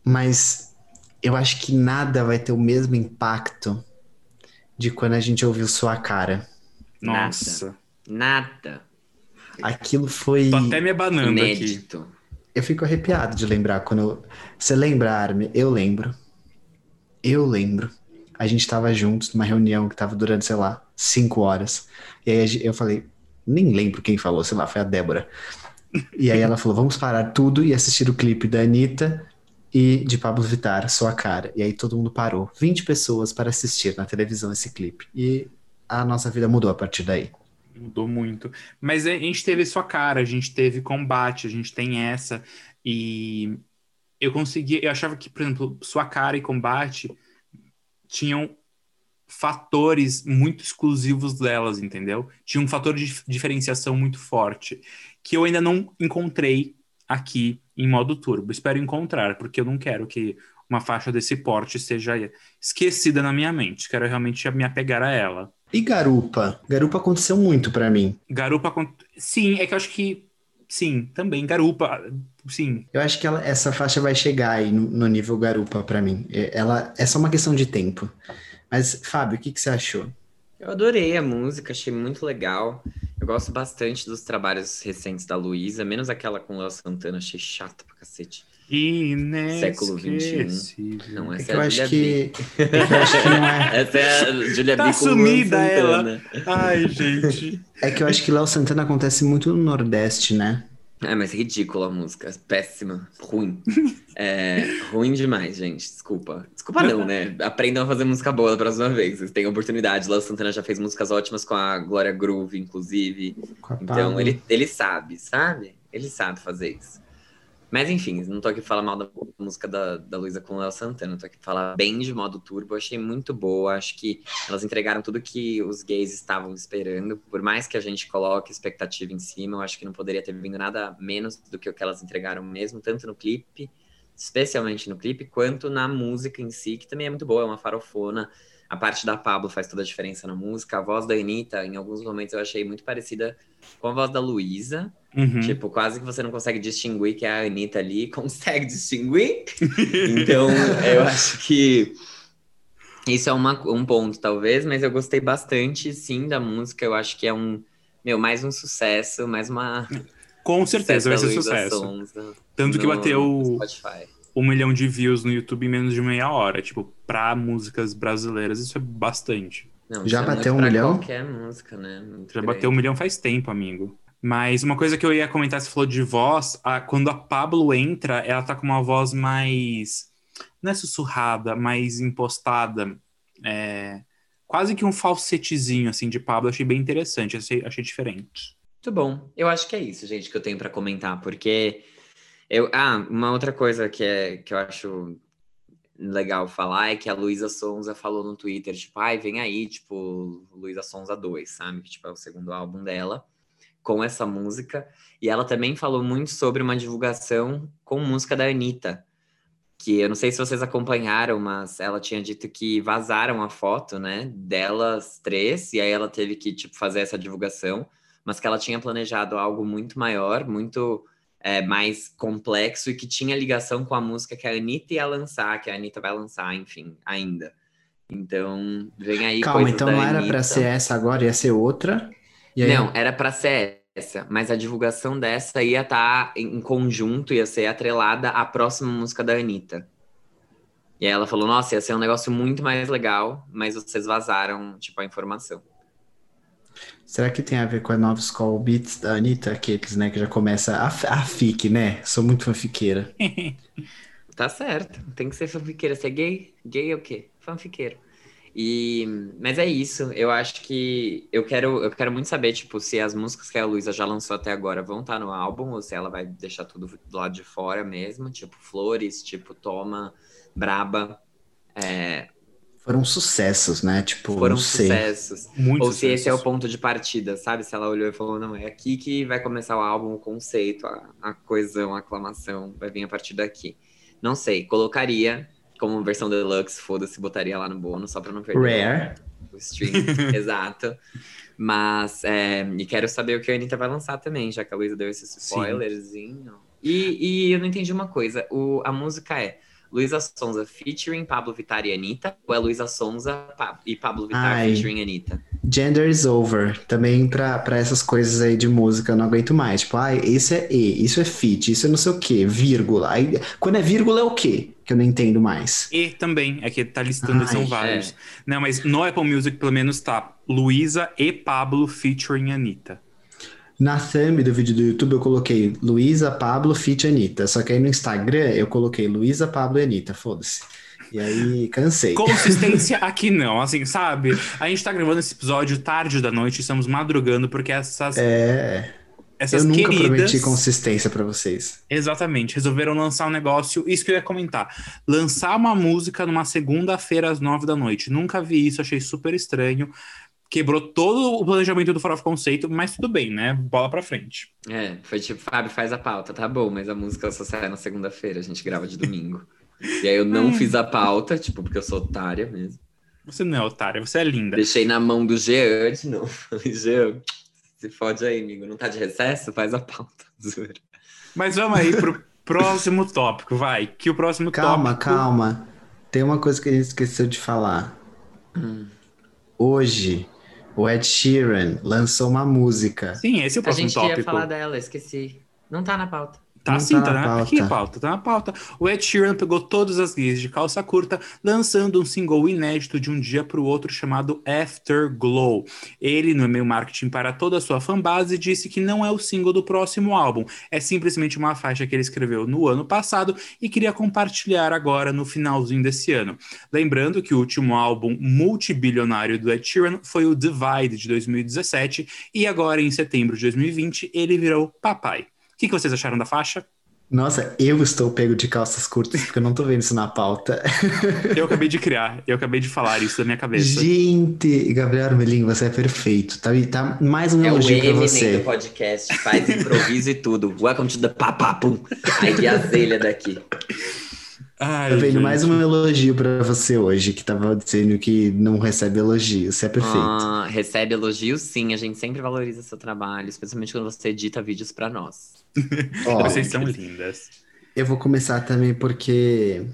mas eu acho que nada vai ter o mesmo impacto de quando a gente ouviu sua cara. Nossa. Nada. Aquilo foi. Tô até me abanando Inédito. aqui. Eu fico arrepiado de lembrar quando. Você lembra, Armin? Eu lembro. Eu lembro. A gente tava juntos numa reunião que tava durando, sei lá, cinco horas. E aí eu falei, nem lembro quem falou, sei lá, foi a Débora. E aí ela falou: vamos parar tudo e assistir o clipe da Anitta e de Pablo Vittar, Sua Cara. E aí todo mundo parou. 20 pessoas para assistir na televisão esse clipe. E a nossa vida mudou a partir daí. Mudou muito. Mas a gente teve Sua Cara, a gente teve Combate, a gente tem essa. E eu consegui. Eu achava que, por exemplo, Sua Cara e Combate tinham fatores muito exclusivos delas, entendeu? Tinha um fator de diferenciação muito forte que eu ainda não encontrei aqui em modo turbo. Espero encontrar, porque eu não quero que uma faixa desse porte seja esquecida na minha mente. Quero realmente me apegar a ela. E Garupa? Garupa aconteceu muito para mim. Garupa, sim, é que eu acho que sim, também Garupa, sim. Eu acho que ela, essa faixa vai chegar aí no, no nível Garupa para mim. É, ela é só uma questão de tempo. Mas, Fábio, o que, que você achou? Eu adorei a música, achei muito legal. Eu gosto bastante dos trabalhos recentes da Luísa, menos aquela com o Léo Santana, achei chata pra cacete. Século XXI. Não, essa é, é eu acho que... eu acho que não é. Essa é a Julia tá B sumida ela. Ai, gente. É que eu acho que Léo Santana acontece muito no Nordeste, né? É, mas ridícula a música. Péssima. Ruim. É, ruim demais, gente. Desculpa. Desculpa não, né? Aprendam a fazer música boa da próxima vez. Vocês têm oportunidade. Léo Santana já fez músicas ótimas com a Glória Groove, inclusive. Então, ele, ele sabe, sabe? Ele sabe fazer isso. Mas enfim, não tô aqui falar mal da música da, da Luísa com o Léo Santana, tô aqui falar bem de modo turbo, achei muito boa, acho que elas entregaram tudo que os gays estavam esperando, por mais que a gente coloque expectativa em cima, eu acho que não poderia ter vindo nada menos do que o que elas entregaram mesmo, tanto no clipe, especialmente no clipe, quanto na música em si, que também é muito boa, é uma farofona, a parte da Pablo faz toda a diferença na música, a voz da Anitta, em alguns momentos eu achei muito parecida com a voz da Luísa, Uhum. Tipo, quase que você não consegue distinguir que é a Anitta ali. Consegue distinguir? então, eu acho que isso é uma, um ponto, talvez, mas eu gostei bastante, sim, da música. Eu acho que é um, meu, mais um sucesso, mais uma. Com certeza vai ser sucesso. Tanto que bateu um milhão de views no YouTube em menos de meia hora. Tipo, pra músicas brasileiras, isso é bastante. Não, Já é bateu um milhão? Qualquer música, né? Muito Já grande. bateu um milhão faz tempo, amigo. Mas uma coisa que eu ia comentar, você falou de voz, a, quando a Pablo entra, ela tá com uma voz mais. Não é sussurrada, mais impostada. É, quase que um falsetezinho, assim, de Pablo. Achei bem interessante, achei, achei diferente. Muito bom. Eu acho que é isso, gente, que eu tenho para comentar, porque. Eu, ah, uma outra coisa que, é, que eu acho legal falar é que a Luísa Sonza falou no Twitter, tipo, ai, vem aí, tipo, Luísa Sonza 2, sabe? Que, tipo, é o segundo álbum dela com essa música. E ela também falou muito sobre uma divulgação com música da Anitta. Que eu não sei se vocês acompanharam, mas ela tinha dito que vazaram a foto, né, delas três, e aí ela teve que, tipo, fazer essa divulgação, mas que ela tinha planejado algo muito maior, muito é, mais complexo e que tinha ligação com a música que a Anitta ia lançar, que a Anitta vai lançar, enfim, ainda. Então, vem aí. Calma, então não era para ser essa agora, ia ser outra? Aí... Não, era para ser essa, mas a divulgação dessa ia estar tá em conjunto, ia ser atrelada à próxima música da Anitta. E aí ela falou, nossa, ia ser um negócio muito mais legal, mas vocês vazaram, tipo, a informação. Será que tem a ver com a nova School Beats da Anitta? Aqueles, né, que já começa a, a fique, né? Sou muito fanfiqueira. tá certo, tem que ser fanfiqueira. Você é gay? Gay é o quê? Fanfiqueiro. E, mas é isso, eu acho que eu quero, eu quero muito saber, tipo, se as músicas que a Luísa já lançou até agora vão estar tá no álbum, ou se ela vai deixar tudo do lado de fora mesmo, tipo Flores, tipo Toma, Braba. É... Foram sucessos, né? Tipo, Foram sucessos. Muito ou sucessos. se esse é o ponto de partida, sabe? Se ela olhou e falou, não, é aqui que vai começar o álbum, o conceito, a, a coesão, a aclamação, vai vir a partir daqui. Não sei, colocaria como versão deluxe, foda-se, botaria lá no bônus só pra não perder Rare. o stream. Exato. Mas, é, e quero saber o que a Anitta vai lançar também, já que a Luísa deu esse spoilerzinho. E, e, eu não entendi uma coisa, o, a música é Luísa Sonza featuring Pablo Vittar e Anitta, ou é Luísa Sonza e Pablo Vittar Ai, featuring Anitta? Gender is over. Também pra, pra essas coisas aí de música eu não aguento mais. Tipo, ai, isso é E, isso é fit, isso é não sei o quê, vírgula. Aí, quando é vírgula é o quê? Que eu não entendo mais. E também, é que tá listando, ai, são vários. É. Não, mas no Apple Music pelo menos tá Luísa e Pablo featuring Anitta. Na thumb do vídeo do YouTube eu coloquei Luísa, Pablo, Fit, Anitta. Só que aí no Instagram eu coloquei Luísa, Pablo e Anitta, foda-se. E aí, cansei. Consistência aqui não, assim, sabe? A gente tá gravando esse episódio tarde da noite, estamos madrugando, porque essas. É. Essas eu nunca queridas, prometi consistência para vocês. Exatamente. Resolveram lançar um negócio. Isso que eu ia comentar. Lançar uma música numa segunda-feira às nove da noite. Nunca vi isso, achei super estranho quebrou todo o planejamento do Farofa Conceito, mas tudo bem, né? Bola pra frente. É, foi tipo, Fábio, faz a pauta, tá bom, mas a música só sai na segunda-feira, a gente grava de domingo. e aí eu não fiz a pauta, tipo, porque eu sou otária mesmo. Você não é otária, você é linda. Deixei na mão do Jean de novo. Jean, se fode aí, amigo. Não tá de recesso? Faz a pauta. Mas vamos aí pro próximo tópico, vai. Que o próximo calma, tópico... Calma, calma. Tem uma coisa que a gente esqueceu de falar. Hum. Hoje o Ed Sheeran lançou uma música. Sim, esse é o próximo tópico. A gente tópico. ia falar dela, esqueci. Não tá na pauta. Tá não sim, tá, tá na, pauta. aqui pauta, tá na pauta. O Ed Sheeran pegou todas as guias de calça curta, lançando um single inédito de um dia para o outro chamado Afterglow. Ele, no e-mail marketing para toda a sua fanbase, disse que não é o single do próximo álbum, é simplesmente uma faixa que ele escreveu no ano passado e queria compartilhar agora no finalzinho desse ano. Lembrando que o último álbum multibilionário do Ed Sheeran foi o Divide de 2017 e agora em setembro de 2020 ele virou Papai. O que, que vocês acharam da faixa? Nossa, eu estou pego de calças curtas, porque eu não tô vendo isso na pauta. eu acabei de criar, eu acabei de falar isso da minha cabeça. Gente, Gabriel Armelin, você é perfeito. Tá, tá mais um é elogio pra você. É o podcast, faz improviso e tudo. Welcome to the papapum. Aí a zelha daqui. Ai, tá vendo? Gente. Mais um elogio para você hoje, que tava dizendo que não recebe elogios. Você é perfeito. Ah, recebe elogios, sim. A gente sempre valoriza seu trabalho, especialmente quando você edita vídeos para nós. Oh, Vocês são lindas. Eu vou começar também porque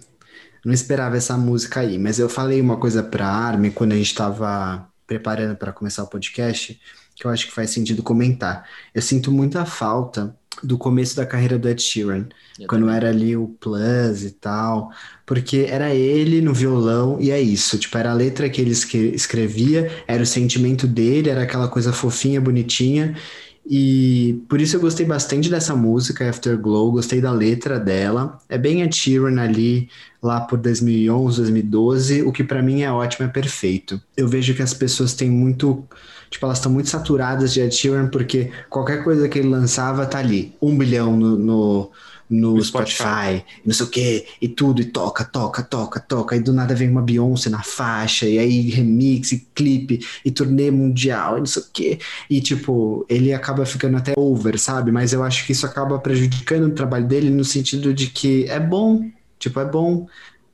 não esperava essa música aí, mas eu falei uma coisa pra Armin quando a gente tava preparando para começar o podcast, que eu acho que faz sentido comentar. Eu sinto muita falta do começo da carreira do Ed Sheeran, eu quando também. era ali o Plus e tal, porque era ele no violão e é isso, tipo, era a letra que ele escrevia, era o sentimento dele, era aquela coisa fofinha, bonitinha, e por isso eu gostei bastante dessa música, Afterglow, gostei da letra dela, é bem Ed Sheeran ali, lá por 2011, 2012, o que para mim é ótimo, é perfeito. Eu vejo que as pessoas têm muito Tipo, elas estão muito saturadas de Ed Sheeran porque qualquer coisa que ele lançava tá ali. Um bilhão no, no, no, no Spotify, Spotify, não sei o que, e tudo, e toca, toca, toca, toca. E do nada vem uma Beyoncé na faixa, e aí remix, e clipe, e turnê mundial, e não sei o que. E tipo, ele acaba ficando até over, sabe? Mas eu acho que isso acaba prejudicando o trabalho dele no sentido de que é bom, tipo, é bom.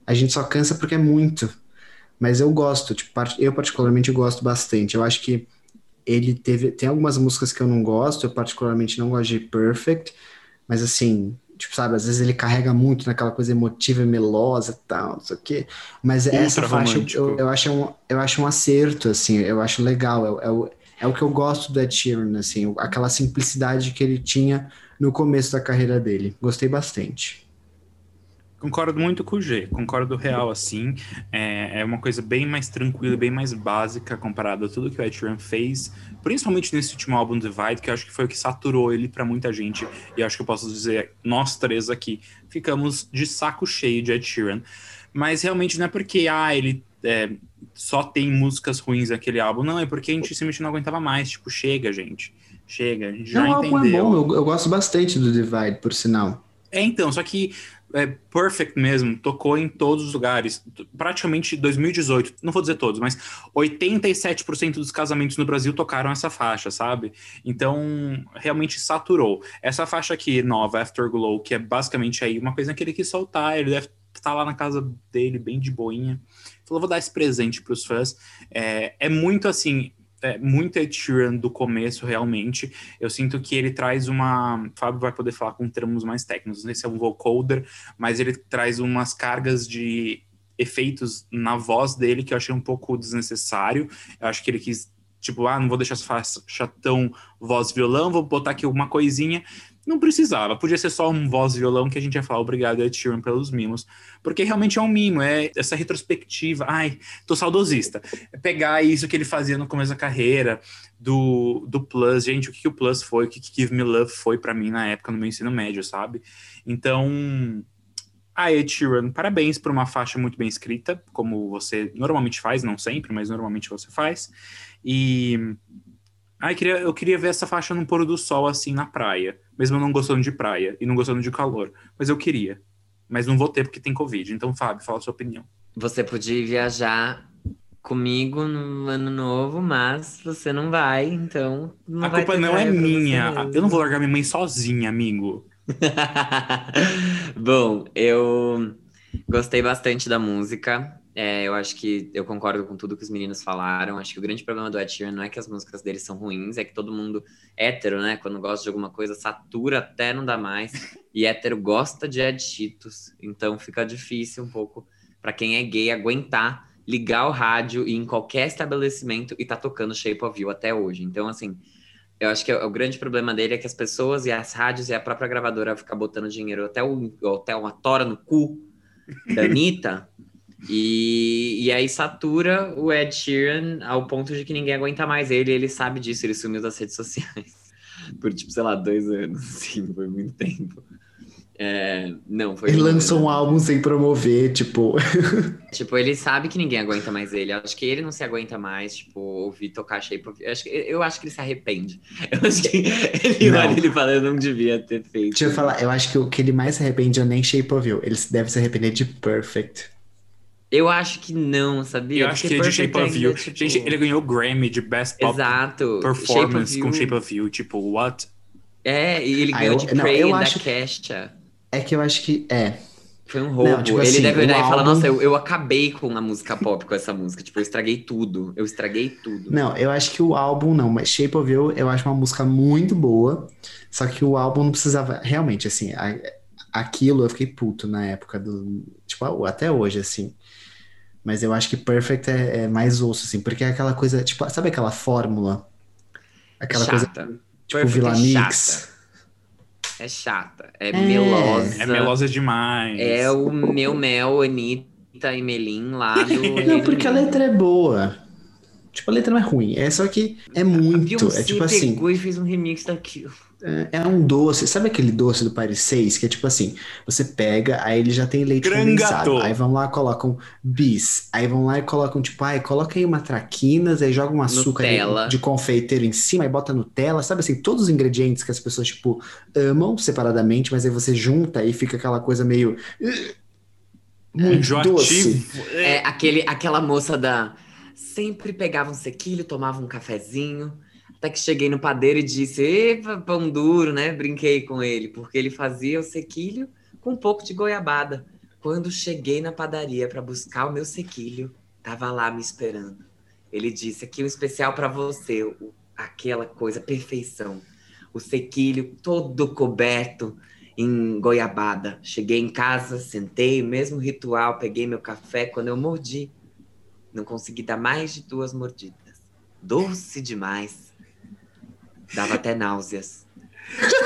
A gente só cansa porque é muito. Mas eu gosto, tipo, eu particularmente gosto bastante. Eu acho que ele teve. Tem algumas músicas que eu não gosto, eu particularmente não gosto de Perfect, mas assim, tipo, sabe, às vezes ele carrega muito naquela coisa emotiva e melosa e tal, não sei o quê. Mas Ultra essa faixa eu, eu, acho um, eu acho um acerto, assim, eu acho legal. É, é, é o que eu gosto do Ed Sheeran, assim, aquela simplicidade que ele tinha no começo da carreira dele. Gostei bastante. Concordo muito com o G, concordo real, assim. É, é uma coisa bem mais tranquila, bem mais básica comparado a tudo que o Ed Sheeran fez, principalmente nesse último álbum Divide, que eu acho que foi o que saturou ele para muita gente. E acho que eu posso dizer, nós três aqui, ficamos de saco cheio de Ed Sheeran. Mas realmente não é porque, ah, ele é, só tem músicas ruins naquele álbum. Não, é porque a gente simplesmente não aguentava mais. Tipo, chega, gente. Chega, a gente já não, entendeu. O álbum é bom, eu, eu gosto bastante do Divide, por sinal. É, então, só que é, Perfect mesmo, tocou em todos os lugares. Praticamente 2018, não vou dizer todos, mas 87% dos casamentos no Brasil tocaram essa faixa, sabe? Então, realmente saturou. Essa faixa aqui, nova, Afterglow, que é basicamente aí uma coisa que ele quis soltar, ele deve estar lá na casa dele, bem de boinha. Falou, vou dar esse presente para os fãs. É, é muito assim, é, muito Ed Sheeran do começo, realmente. Eu sinto que ele traz uma. O Fábio vai poder falar com termos mais técnicos, não sei se é um vocoder, mas ele traz umas cargas de efeitos na voz dele que eu achei um pouco desnecessário. Eu acho que ele quis, tipo, ah, não vou deixar faixa tão voz violão, vou botar aqui uma coisinha. Não precisava, podia ser só um voz violão que a gente ia falar obrigado Ed Sheeran pelos mimos, porque realmente é um mimo, é essa retrospectiva, ai, tô saudosista, é pegar isso que ele fazia no começo da carreira, do, do Plus, gente, o que, que o Plus foi, o que, que Give Me Love foi para mim na época no meu ensino médio, sabe? Então, a Ed Sheeran, parabéns por uma faixa muito bem escrita, como você normalmente faz, não sempre, mas normalmente você faz, e Ai, queria, eu queria ver essa faixa no pôr do sol, assim, na praia. Mesmo não gostando de praia e não gostando de calor. Mas eu queria. Mas não vou ter porque tem Covid. Então, Fábio, fala a sua opinião. Você podia viajar comigo no ano novo, mas você não vai, então. Não a culpa não é minha. Eu não vou largar minha mãe sozinha, amigo. Bom, eu gostei bastante da música. É, eu acho que eu concordo com tudo que os meninos falaram. Acho que o grande problema do Ed Sheeran não é que as músicas dele são ruins, é que todo mundo hétero, né? Quando gosta de alguma coisa, satura até não dá mais. E hétero gosta de Ed Cheetos. Então fica difícil um pouco para quem é gay aguentar ligar o rádio e em qualquer estabelecimento e tá tocando Shape of You até hoje. Então, assim, eu acho que o grande problema dele é que as pessoas e as rádios e a própria gravadora ficam botando dinheiro até, o, até uma tora no cu da Anitta. E, e aí satura o Ed Sheeran ao ponto de que ninguém aguenta mais ele, ele sabe disso, ele sumiu das redes sociais por, tipo, sei lá, dois anos, assim, foi muito tempo. É, não, foi. Ele lançou um álbum sem promover, tipo. tipo, ele sabe que ninguém aguenta mais ele. Acho que ele não se aguenta mais, tipo, ouvir tocar Shape of eu acho, que, eu acho que ele se arrepende. Eu acho que ele olha ele fala, eu não devia ter feito. Deixa eu falar, eu acho que o que ele mais se arrepende é nem Shape of You. Ele deve se arrepender de Perfect. Eu acho que não, sabia? Eu acho Porque que é de Shape of You. Tipo... Gente, ele ganhou Grammy de Best Pop Exato. Performance Shape com Shape of You. Tipo, what? É, e ele ah, ganhou ah, eu, de Prey da acho... Kesha. É que eu acho que. É. Foi um roubo. Não, tipo ele assim, deve olhar e falar, nossa, eu, eu acabei com a música pop com essa música. Tipo, eu estraguei tudo. Eu estraguei tudo. Não, eu acho que o álbum não, mas Shape of You eu acho uma música muito boa. Só que o álbum não precisava. Realmente, assim, aquilo eu fiquei puto na época do. Tipo, até hoje, assim. Mas eu acho que Perfect é, é, mais osso, assim, porque é aquela coisa, tipo, sabe aquela fórmula? Aquela chata. coisa. Tipo, Vila é Mix. É chata. É, é, melosa. É melosa demais. É o meu mel, Anitta e Melim lá do. Não, porque a letra é boa. Tipo, a letra não é ruim. É só que é muito. é tipo assim. pegou e fez um remix daquilo. É, é um doce, sabe aquele doce do Paris 6? Que é tipo assim, você pega, aí ele já tem leite condensado. Aí vão lá colocam bis. Aí vão lá e colocam, tipo, ai, coloca aí uma traquinas, aí joga um açúcar de confeiteiro em cima, aí bota Nutella, sabe assim, todos os ingredientes que as pessoas, tipo, amam separadamente, mas aí você junta e fica aquela coisa meio. Muito doce. É, aquele, aquela moça da. Sempre pegava um sequilho, tomava um cafezinho até que cheguei no padeiro e disse: Epa, pão duro, né? Brinquei com ele, porque ele fazia o sequilho com um pouco de goiabada. Quando cheguei na padaria para buscar o meu sequilho, tava lá me esperando. Ele disse: Aqui um especial para você, o, aquela coisa, perfeição. O sequilho todo coberto em goiabada. Cheguei em casa, sentei, mesmo ritual, peguei meu café. Quando eu mordi, não consegui dar mais de duas mordidas. Doce demais Dava até náuseas.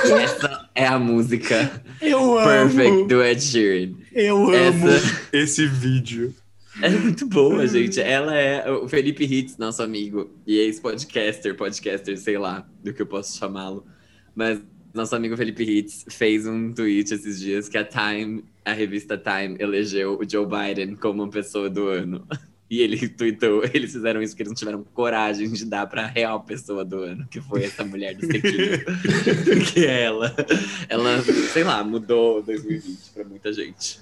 E essa é a música Eu Perfect amo. do Ed Sheeran. Eu amo Essa- esse vídeo. É muito boa, gente. Ela é o Felipe Hitz, nosso amigo, e ex-podcaster, podcaster, sei lá do que eu posso chamá-lo. Mas nosso amigo Felipe Hitz fez um tweet esses dias que a Time, a revista Time, elegeu o Joe Biden como uma pessoa do ano. E ele tweetou, eles fizeram isso porque eles não tiveram coragem de dar pra real pessoa do ano, que foi essa mulher do sequinho. porque ela, ela, sei lá, mudou 2020 pra muita gente.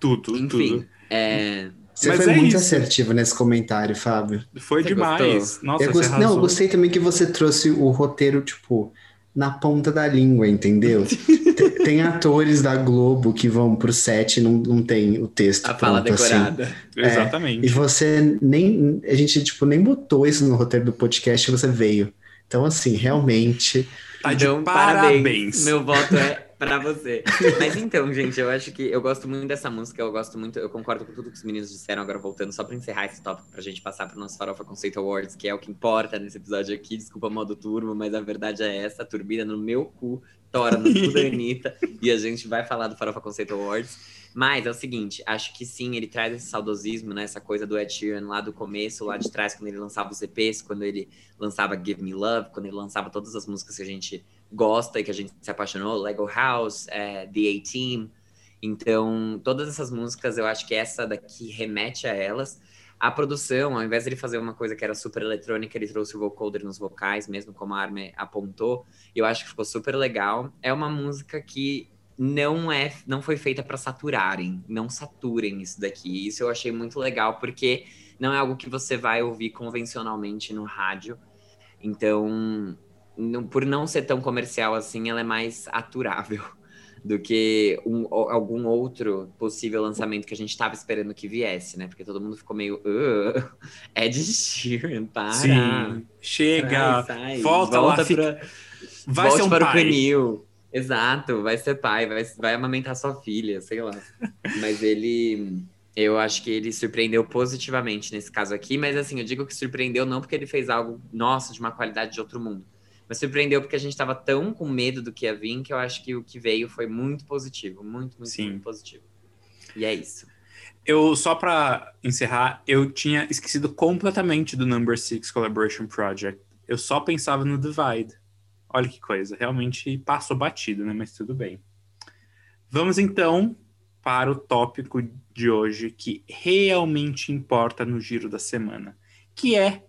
Tudo, Enfim, tudo. é, Você Mas foi é muito isso. assertivo nesse comentário, Fábio. Foi Você demais. gostou? Nossa, eu você gostei, não, eu gostei também que você trouxe o roteiro, tipo, na ponta da língua, entendeu? Te- tem atores da Globo que vão pro set e não, não tem o texto a fala pronto, assim. decorada. Exatamente. E você nem. A gente, tipo, nem botou isso no roteiro do podcast e você veio. Então, assim, realmente. Tá de Então, parabéns. Meu voto é pra você. Mas então, gente, eu acho que eu gosto muito dessa música, eu gosto muito, eu concordo com tudo que os meninos disseram, agora voltando só pra encerrar esse tópico, pra gente passar pro nosso Farofa Conceito Awards, que é o que importa nesse episódio aqui. Desculpa modo turbo, mas a verdade é essa, a turbina no meu cu, tora no cu da Anitta, e a gente vai falar do Farofa Conceito Awards. Mas é o seguinte, acho que sim, ele traz esse saudosismo, né? Essa coisa do Ed Sheeran lá do começo, lá de trás, quando ele lançava os EPs, quando ele lançava Give Me Love, quando ele lançava todas as músicas que a gente gosta e que a gente se apaixonou, Lego House, é, The A-Team. Então, todas essas músicas, eu acho que essa daqui remete a elas. A produção, ao invés de ele fazer uma coisa que era super eletrônica, ele trouxe o vocoder nos vocais, mesmo como a Armin apontou. Eu acho que ficou super legal. É uma música que não é, não foi feita para saturarem, não saturem isso daqui. Isso eu achei muito legal porque não é algo que você vai ouvir convencionalmente no rádio. Então, não- por não ser tão comercial assim, ela é mais aturável do que um- algum outro possível lançamento que a gente estava esperando que viesse, né? Porque todo mundo ficou meio. "Ugh, Ed Sheeran, para. Sim. Chega. Sai, sai, volta lá, pra, Vai volte ser um para pai. o canil. Exato, vai ser pai, vai, vai amamentar sua filha, sei lá. Mas ele. Eu acho que ele surpreendeu positivamente nesse caso aqui, mas assim, eu digo que surpreendeu não porque ele fez algo, nossa, de uma qualidade de outro mundo. Mas surpreendeu porque a gente tava tão com medo do que ia vir que eu acho que o que veio foi muito positivo. Muito, muito, Sim. muito positivo. E é isso. Eu, só pra encerrar, eu tinha esquecido completamente do Number Six Collaboration Project. Eu só pensava no Divide. Olha que coisa, realmente passou batido, né? Mas tudo bem. Vamos então para o tópico de hoje que realmente importa no giro da semana, que é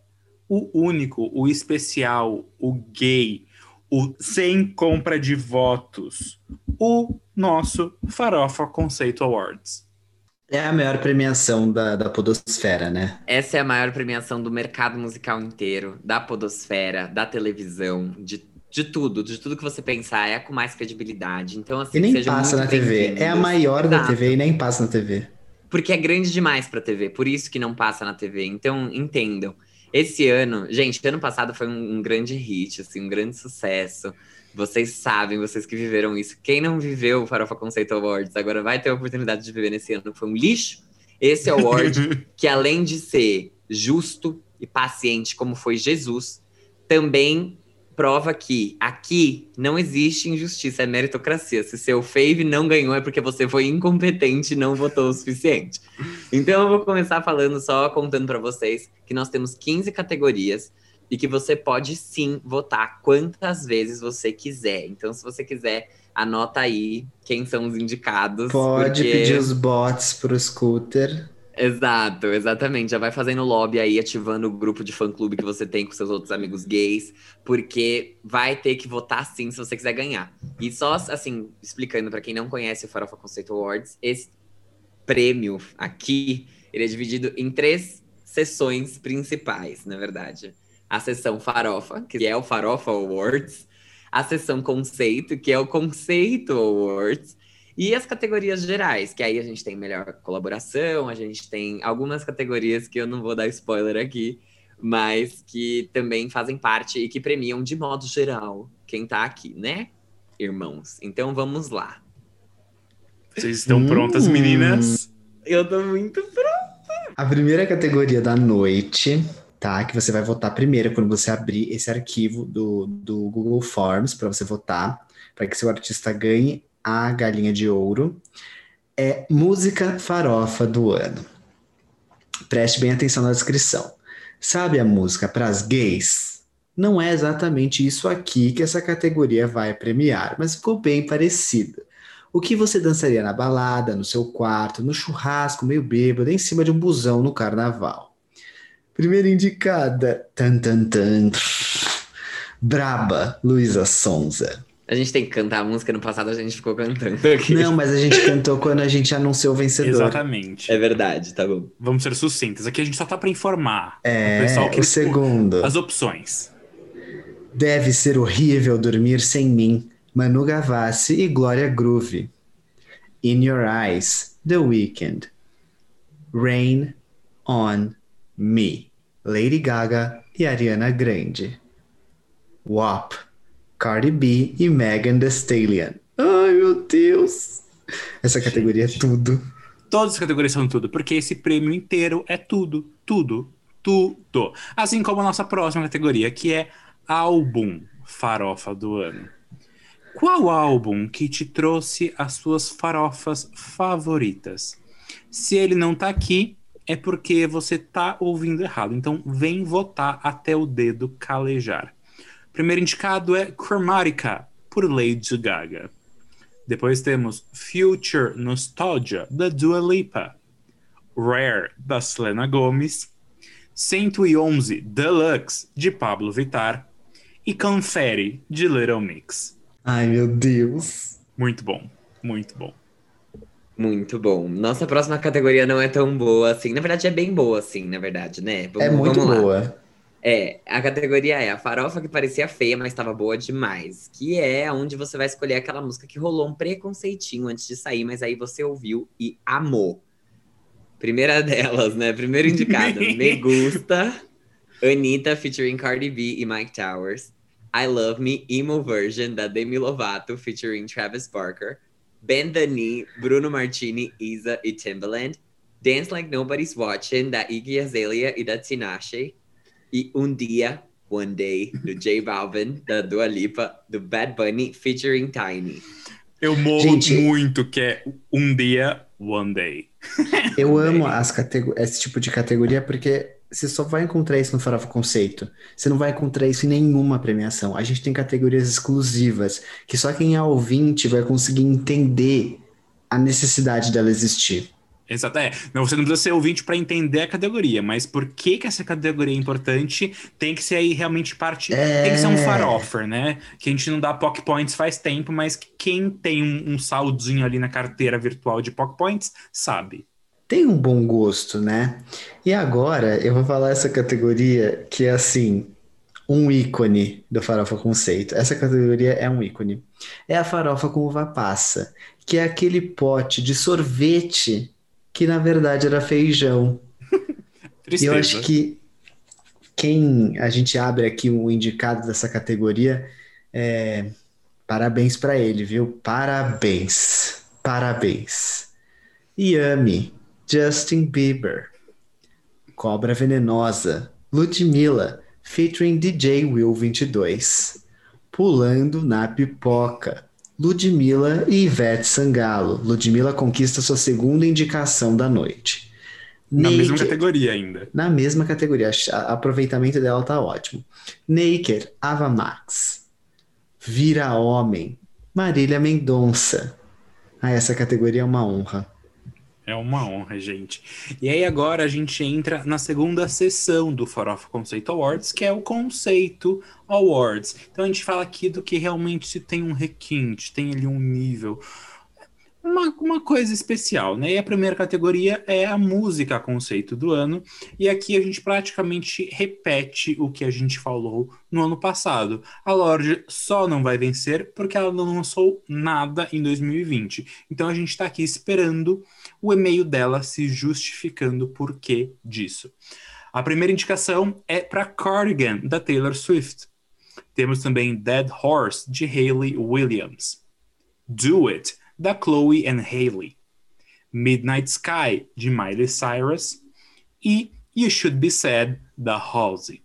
o único, o especial, o gay, o sem compra de votos, o nosso Farofa Conceito Awards. É a maior premiação da, da Podosfera, né? Essa é a maior premiação do mercado musical inteiro, da podosfera, da televisão, de, de tudo, de tudo que você pensar, é a com mais credibilidade. Então, assim, E nem passa na TV. É a maior da Exato. TV e nem passa na TV. Porque é grande demais pra TV, por isso que não passa na TV. Então, entendam. Esse ano, gente, ano passado foi um, um grande hit, assim, um grande sucesso. Vocês sabem, vocês que viveram isso. Quem não viveu o Farofa Conceito Awards agora vai ter a oportunidade de viver nesse ano. Foi um lixo. Esse award, que além de ser justo e paciente, como foi Jesus, também prova que aqui não existe injustiça, é meritocracia. Se seu fave não ganhou é porque você foi incompetente e não votou o suficiente. Então eu vou começar falando só contando para vocês que nós temos 15 categorias e que você pode sim votar quantas vezes você quiser. Então se você quiser, anota aí quem são os indicados. Pode porque- pedir os bots pro scooter. Exato, exatamente. Já vai fazendo lobby aí, ativando o grupo de fã-clube que você tem com seus outros amigos gays, porque vai ter que votar sim se você quiser ganhar. E só, assim, explicando para quem não conhece o Farofa Conceito Awards, esse prêmio aqui, ele é dividido em três sessões principais, na verdade. A sessão Farofa, que é o Farofa Awards, a sessão Conceito, que é o Conceito Awards, e as categorias gerais, que aí a gente tem melhor colaboração, a gente tem algumas categorias que eu não vou dar spoiler aqui, mas que também fazem parte e que premiam de modo geral quem tá aqui, né, irmãos? Então vamos lá. Vocês estão Hum. prontas, meninas? Eu tô muito A primeira categoria da noite tá? Que você vai votar primeiro quando você abrir esse arquivo do, do Google Forms para você votar, para que seu artista ganhe a galinha de ouro. É música farofa do ano. Preste bem atenção na descrição. Sabe a música para as gays? Não é exatamente isso aqui que essa categoria vai premiar, mas ficou bem parecido. O que você dançaria na balada, no seu quarto, no churrasco, meio bêbado, em cima de um busão no carnaval? Primeira indicada. Tan, tan, tan. Braba, Luísa Sonza. A gente tem que cantar a música, no passado a gente ficou cantando aqui. Não, mas a gente cantou quando a gente anunciou o vencedor. Exatamente. É verdade, tá bom. Vamos ser sucintos. Aqui a gente só tá para informar é, o pessoal que o segundo. As opções. Deve ser horrível dormir sem mim. Manu Gavassi e Glória Groove. In Your Eyes, The Weeknd. Rain on Me, Lady Gaga e Ariana Grande. WAP, Cardi B e Megan Thee Stallion. Ai, meu Deus! Essa categoria Gente. é tudo. Todas as categorias são tudo, porque esse prêmio inteiro é tudo, tudo, tudo. Assim como a nossa próxima categoria, que é álbum farofa do ano. Qual álbum que te trouxe as suas farofas favoritas? Se ele não tá aqui, é porque você tá ouvindo errado. Então, vem votar até o dedo calejar. Primeiro indicado é Chromatica, por Lady Gaga. Depois temos Future Nostalgia, da Dua Lipa. Rare, da Selena Gomez. 111 Deluxe, de Pablo Vittar. E Confetti, de Little Mix. Ai, meu Deus. Muito bom, muito bom. Muito bom. Nossa próxima categoria não é tão boa assim. Na verdade, é bem boa, assim, na verdade, né? Vamos, é muito boa. É, a categoria é a farofa que parecia feia, mas estava boa demais. Que é onde você vai escolher aquela música que rolou um preconceitinho antes de sair, mas aí você ouviu e amou. Primeira delas, né? Primeiro indicado, Me Gusta, Anitta featuring Cardi B e Mike Towers. I Love Me Emo Version, da Demi Lovato, featuring Travis Barker. Bend the Knee, Bruno Martini, Isa e Timbaland. Dance Like Nobody's Watching, da Iggy Azalea e da Tinashe. E Um Dia, One Day, do J Balvin, da Dua Lipa, do Bad Bunny, featuring Tiny. Eu morro Gente, muito que é Um Dia, One Day. Eu amo as esse tipo de categoria porque você só vai encontrar isso no Farofa Conceito. Você não vai encontrar isso em nenhuma premiação. A gente tem categorias exclusivas que só quem é ouvinte vai conseguir entender a necessidade dela existir. Exato, é. Não, você não precisa ser ouvinte para entender a categoria, mas por que, que essa categoria é importante tem que ser aí realmente parte. É... Tem que ser um farofer, né? Que a gente não dá POC Points faz tempo, mas quem tem um, um saldinho ali na carteira virtual de POC Points sabe tem um bom gosto, né? E agora eu vou falar essa categoria que é assim, um ícone do farofa conceito. Essa categoria é um ícone. É a farofa com uva passa, que é aquele pote de sorvete que na verdade era feijão. E eu acho que quem a gente abre aqui o um indicado dessa categoria, é, parabéns para ele, viu? Parabéns, parabéns. Yami, Justin Bieber. Cobra Venenosa, Ludmilla, featuring DJ Will 22. Pulando na Pipoca, Ludmilla e Ivete Sangalo. Ludmilla conquista sua segunda indicação da noite. Na mesma categoria ainda. Na mesma categoria. Aproveitamento dela tá ótimo. Naked, Ava Max. Vira Homem, Marília Mendonça. Ah, essa categoria é uma honra. É uma honra, gente. E aí agora a gente entra na segunda sessão do Farofa Conceito Awards, que é o Conceito Awards. Então a gente fala aqui do que realmente se tem um requinte, tem ali um nível, uma, uma coisa especial, né? E a primeira categoria é a música conceito do ano, e aqui a gente praticamente repete o que a gente falou no ano passado. A Lorde só não vai vencer porque ela não lançou nada em 2020. Então a gente está aqui esperando o e-mail dela se justificando por que disso. A primeira indicação é para Cardigan, da Taylor Swift. Temos também Dead Horse, de Hayley Williams. Do It, da Chloe and Haley, Midnight Sky, de Miley Cyrus, e You Should Be Sad, da Halsey.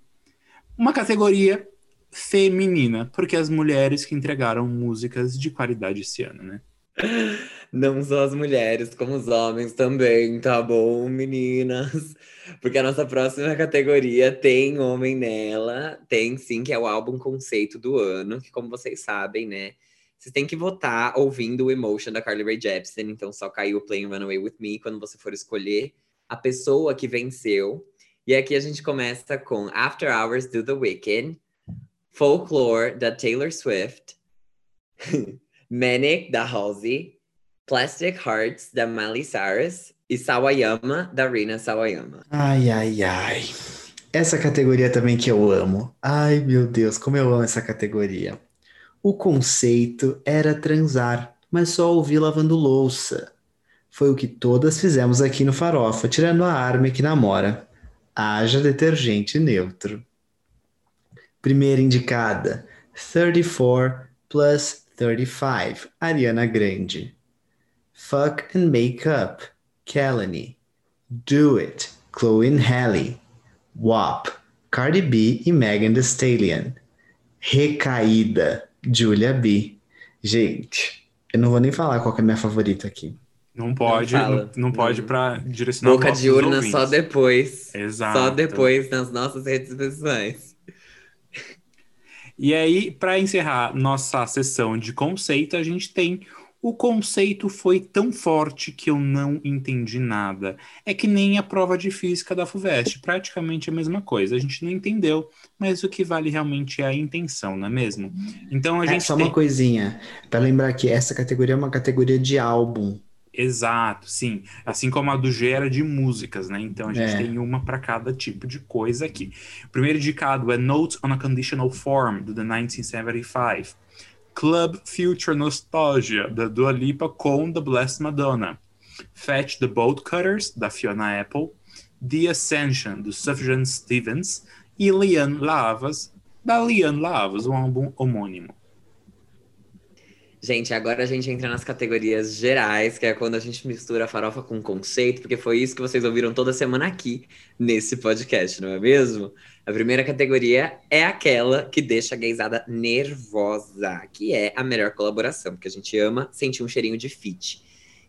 Uma categoria feminina, porque as mulheres que entregaram músicas de qualidade esse ano, né? Não só as mulheres, como os homens também, tá bom, meninas? Porque a nossa próxima categoria tem homem nela, tem sim, que é o álbum conceito do ano, que como vocês sabem, né? Vocês têm que votar ouvindo o Emotion da Carly Rae Jepsen, então só caiu o Playing Runaway With Me quando você for escolher a pessoa que venceu. E aqui a gente começa com After Hours do The Weeknd, Folklore da Taylor Swift, Manic da Halsey, Plastic Hearts da Miley Cyrus e Sawayama da Rina Sawayama. Ai, ai, ai. Essa categoria também que eu amo. Ai, meu Deus, como eu amo essa categoria. O conceito era transar, mas só ouvir lavando louça. Foi o que todas fizemos aqui no Farofa, tirando a arma que namora. Haja detergente neutro. Primeira indicada: 34 plus 35, Ariana Grande. Fuck and Make Up, Kelly. Do It, Chloe Halle. WAP, Cardi B e Megan Thee Stallion. Recaída, Julia B. Gente, eu não vou nem falar qual é a minha favorita aqui. Não pode, não, não, não pode para direcionar Boca de urna ouvintes. só depois. Exato. Só depois nas nossas redes sociais. E aí, para encerrar nossa sessão de conceito, a gente tem o conceito foi tão forte que eu não entendi nada. É que nem a prova de física da FUVEST, praticamente a mesma coisa. A gente não entendeu, mas o que vale realmente é a intenção, não é mesmo? Então a é, gente. Só tem... uma coisinha, para lembrar que essa categoria é uma categoria de álbum. Exato, sim. Assim como a do G era de músicas, né? Então a gente é. tem uma para cada tipo de coisa aqui. O primeiro indicado é Notes on a Conditional Form, do The 1975. Club Future Nostalgia, da Dua Lipa com The Blessed Madonna. Fetch the Bolt Cutters, da Fiona Apple. The Ascension, do Sufjan Stevens. E Lian Lavas, da Lian Lavas, um álbum homônimo. Gente, agora a gente entra nas categorias gerais, que é quando a gente mistura farofa com conceito, porque foi isso que vocês ouviram toda semana aqui nesse podcast, não é mesmo? A primeira categoria é aquela que deixa a gaysada nervosa, que é a melhor colaboração, porque a gente ama sentir um cheirinho de fit.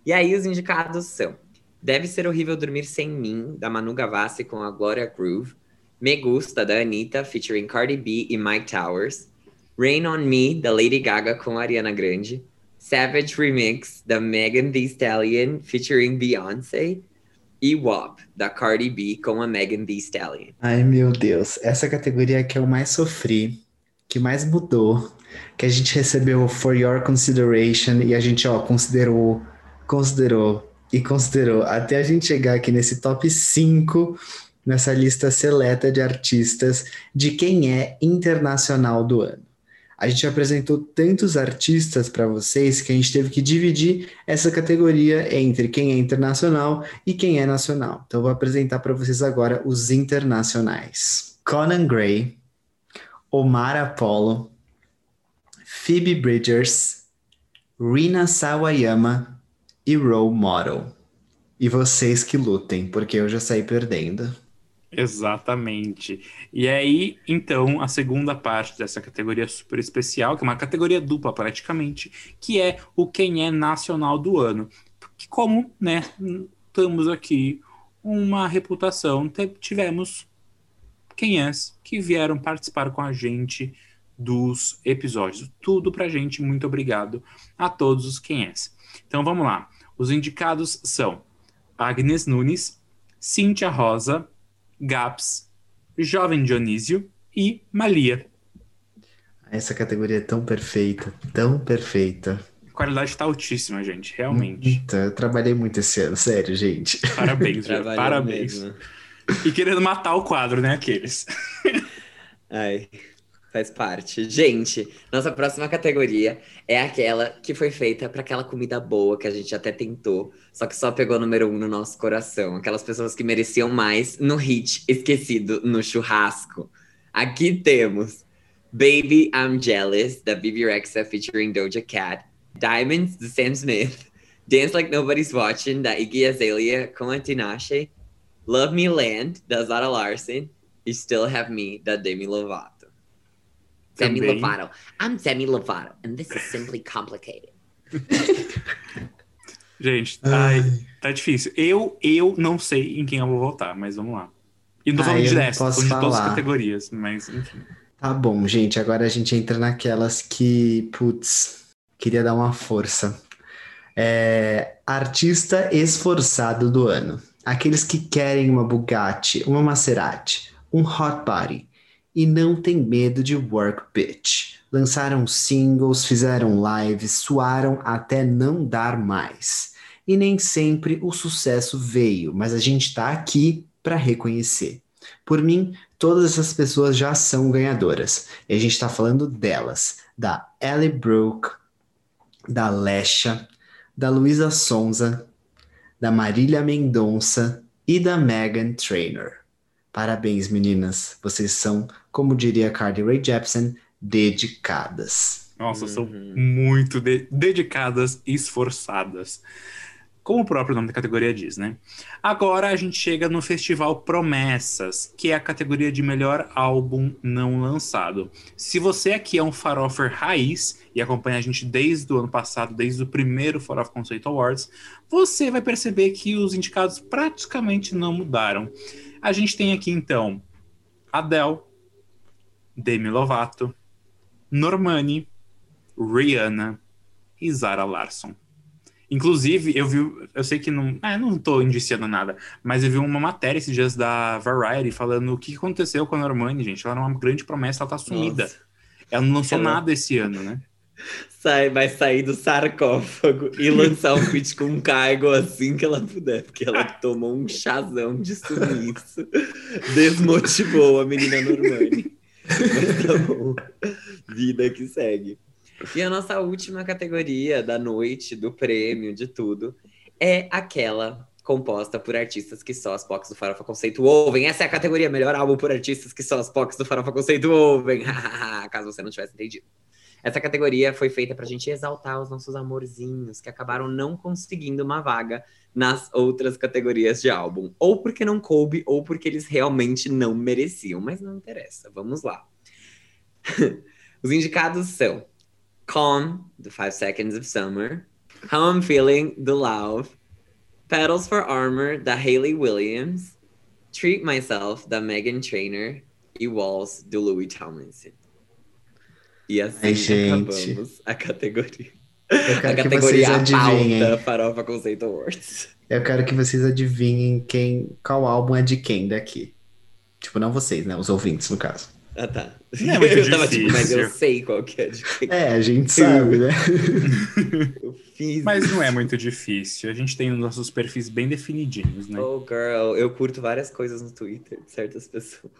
E aí os indicados são Deve Ser Horrível Dormir Sem Mim, da Manu Gavassi com a Gloria Groove, Me Gusta, da Anitta, featuring Cardi B e Mike Towers, Rain on Me, da Lady Gaga com a Ariana Grande, Savage Remix, da Megan Thee Stallion, featuring Beyoncé, e WAP, da Cardi B com a Megan Thee Stallion. Ai, meu Deus. Essa categoria é que eu mais sofri, que mais mudou, que a gente recebeu for your consideration e a gente, ó, considerou, considerou e considerou até a gente chegar aqui nesse top 5 nessa lista seleta de artistas de quem é internacional do ano. A gente apresentou tantos artistas para vocês que a gente teve que dividir essa categoria entre quem é internacional e quem é nacional. Então, eu vou apresentar para vocês agora os internacionais: Conan Gray, Omar Apollo, Phoebe Bridgers, Rina Sawayama e Role Model. E vocês que lutem, porque eu já saí perdendo. Exatamente. E aí, então, a segunda parte dessa categoria super especial, que é uma categoria dupla praticamente, que é o quem é nacional do ano. Porque como, né, estamos aqui uma reputação, tivemos quem é que vieram participar com a gente dos episódios. Tudo pra gente, muito obrigado a todos os quem é. Então vamos lá. Os indicados são Agnes Nunes, Cíntia Rosa, Gaps, Jovem Dionísio e Malia. Essa categoria é tão perfeita, tão perfeita. A qualidade está altíssima, gente, realmente. Eu trabalhei muito esse ano, sério, gente. Parabéns, parabéns. Mesmo. E querendo matar o quadro, né, aqueles. Ai. Faz parte. Gente, nossa próxima categoria é aquela que foi feita para aquela comida boa que a gente até tentou, só que só pegou número um no nosso coração. Aquelas pessoas que mereciam mais no hit esquecido no churrasco. Aqui temos Baby I'm Jealous, da Bibi Rexa featuring Doja Cat, Diamonds, do Sam Smith, Dance Like Nobody's Watching, da Iggy Azalea com a Tinashe, Love Me Land, da Zara Larson, e Still Have Me, da Demi Lovato. Demi Também. Lovato. I'm Demi Lovato, and this is simply complicated. Gente, ai, tá difícil. Eu, eu não sei em quem eu vou votar, mas vamos lá. E não tô Ah, falando de dessa, tô posso falando de todas as falar. categorias, mas enfim. Tá bom, gente. Agora a gente entra naquelas que, putz, queria dar uma força. É, artista esforçado do ano. Aqueles que querem uma Bugatti, uma Maserati, um Hot Body e não tem medo de work bitch. Lançaram singles, fizeram lives, suaram até não dar mais. E nem sempre o sucesso veio, mas a gente tá aqui para reconhecer. Por mim, todas essas pessoas já são ganhadoras. E a gente está falando delas, da Ellie Brooke, da Lesha, da Luísa Sonza, da Marília Mendonça e da Megan Trainor. Parabéns, meninas. Vocês são, como diria Carly Rae Jepsen, dedicadas. Nossa, são Uhum. muito de- dedicadas e esforçadas. Como o próprio nome da categoria diz, né? Agora a gente chega no Festival Promessas, que é a categoria de melhor álbum não lançado. Se você aqui é um farofer raiz e acompanha a gente desde o ano passado, desde o primeiro Farof Conceito Awards, você vai perceber que os indicados praticamente não mudaram. A gente tem aqui então Adele, Demi Lovato, Normani, Rihanna e Zara Larson. Inclusive, eu vi, eu sei que não, é, não tô indiciando nada, mas eu vi uma matéria esses dias da Variety falando o que aconteceu com a Normani, gente. Ela era uma grande promessa, ela tá sumida. Nossa. Ela não lançou Ela- nada esse ano, né? Sai, vai sair do sarcófago e lançar um feat com um cargo assim que ela puder, porque ela tomou um chazão de sumiço. Desmotivou a menina Normani. Bom. Vida que segue. E a nossa última categoria da noite, do prêmio, de tudo, é aquela composta por artistas que só as POCs do Farofa Conceito ouvem. Essa é a categoria melhor álbum por artistas que só as POCs do Farofa Conceito ouvem. Caso você não tivesse entendido. Essa categoria foi feita pra gente exaltar os nossos amorzinhos que acabaram não conseguindo uma vaga nas outras categorias de álbum. Ou porque não coube, ou porque eles realmente não mereciam. Mas não interessa, vamos lá. Os indicados são Calm, do Five Seconds of Summer, How I'm Feeling, do Love, Petals for Armor, da Hayley Williams, Treat Myself, da Megan Trainor e Walls, do Louis Tomlinson. E assim Ai, gente. acabamos a categoria. Eu A quero que categoria vocês a adivinhem. pauta Farofa Conceito Awards. Eu quero que vocês adivinhem quem, qual álbum é de quem daqui. Tipo, não vocês, né? Os ouvintes, no caso. Ah, tá. Não é muito eu tava tipo, mas eu sei qual que é de quem. É, a gente sabe, né? Eu fiz. Mas não é muito difícil. A gente tem os nossos perfis bem definidinhos, né? Oh, girl, eu curto várias coisas no Twitter de certas pessoas.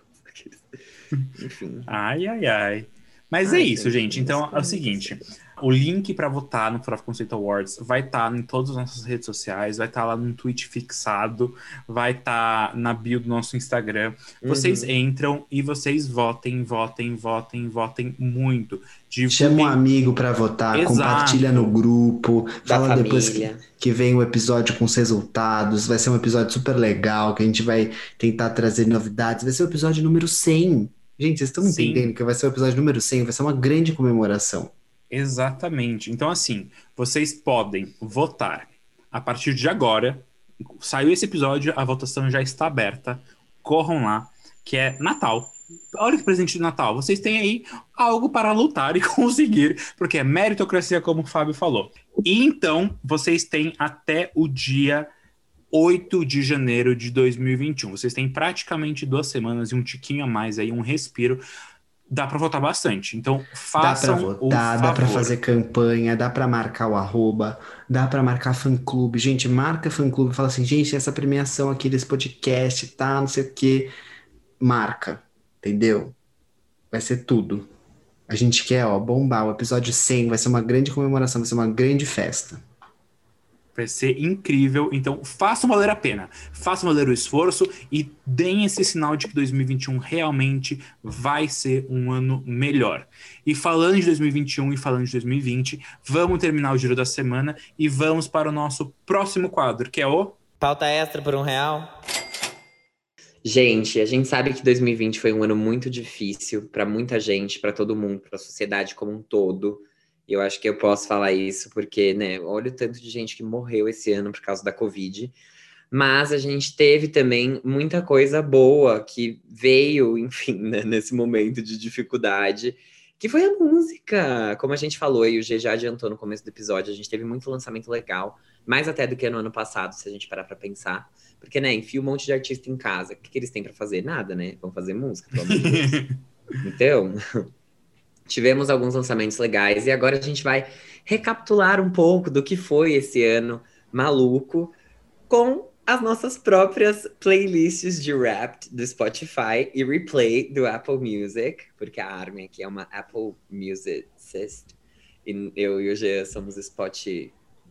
Enfim. Ai, ai, ai. Mas é Ai, isso, gente, gente. Então é o seguinte: o link para votar no Farofa Conceito Awards vai estar em todas as nossas redes sociais, vai estar lá no tweet fixado, vai estar na bio do nosso Instagram. Vocês Uhum. entram e vocês votem, votem, votem, votem muito. Chama um amigo pra votar, Exato. compartilha no grupo, Da fala depois que, família. que vem o episódio com os resultados. Vai ser um episódio super legal, que a gente vai tentar trazer novidades. Vai ser o episódio número 100. Gente, vocês estão Sim. entendendo que vai ser o episódio número 100? Vai ser uma grande comemoração. Exatamente. Então, assim, vocês podem votar a partir de agora. Saiu esse episódio, a votação já está aberta. Corram lá, que é Natal. Olha que presente de Natal. Vocês têm aí algo para lutar e conseguir, porque é meritocracia, como o Fábio falou. E então, vocês têm até o dia 8 de janeiro de 2021. Vocês têm praticamente duas semanas e um tiquinho a mais aí, um respiro. Dá para votar bastante. Então, Dá pra façam o votar, dá pra favor. fazer campanha, dá pra marcar o arroba, dá pra marcar fã-clube. Gente, marca fã-clube, fala assim, gente, essa premiação aqui desse podcast, tá, não sei o quê. Marca, entendeu? Vai ser tudo. A gente quer, ó, bombar. O episódio 100 vai ser uma grande comemoração, vai ser uma grande festa. Vai ser incrível. Então, façam valer a pena. Façam valer o esforço e deem esse sinal de que 2021 realmente vai ser um ano melhor. E falando de 2021 e falando de 2020, vamos terminar o giro da semana e vamos para o nosso próximo quadro, que é o. Pauta extra por um real? Gente, a gente sabe que 2020 foi um ano muito difícil para muita gente, para todo mundo, para a sociedade como um todo. Eu acho que eu posso falar isso porque, né, olha o tanto de gente que morreu esse ano por causa da Covid. Mas a gente teve também muita coisa boa que veio, enfim, né, nesse momento de dificuldade, que foi a música. Como a gente falou e o G já adiantou no começo do episódio, a gente teve muito lançamento legal, mais até do que no ano passado, se a gente parar para pensar. Porque, né, enfia um monte de artista em casa. O que, que eles têm para fazer? Nada, né? Vão fazer música, pelo amor de Deus. Então, tivemos alguns lançamentos legais e agora a gente vai recapitular um pouco do que foi esse ano maluco com as nossas próprias playlists de rap do Spotify e replay do Apple Music, porque a Armin aqui é uma Apple Musicist e eu e o Jean somos Spot...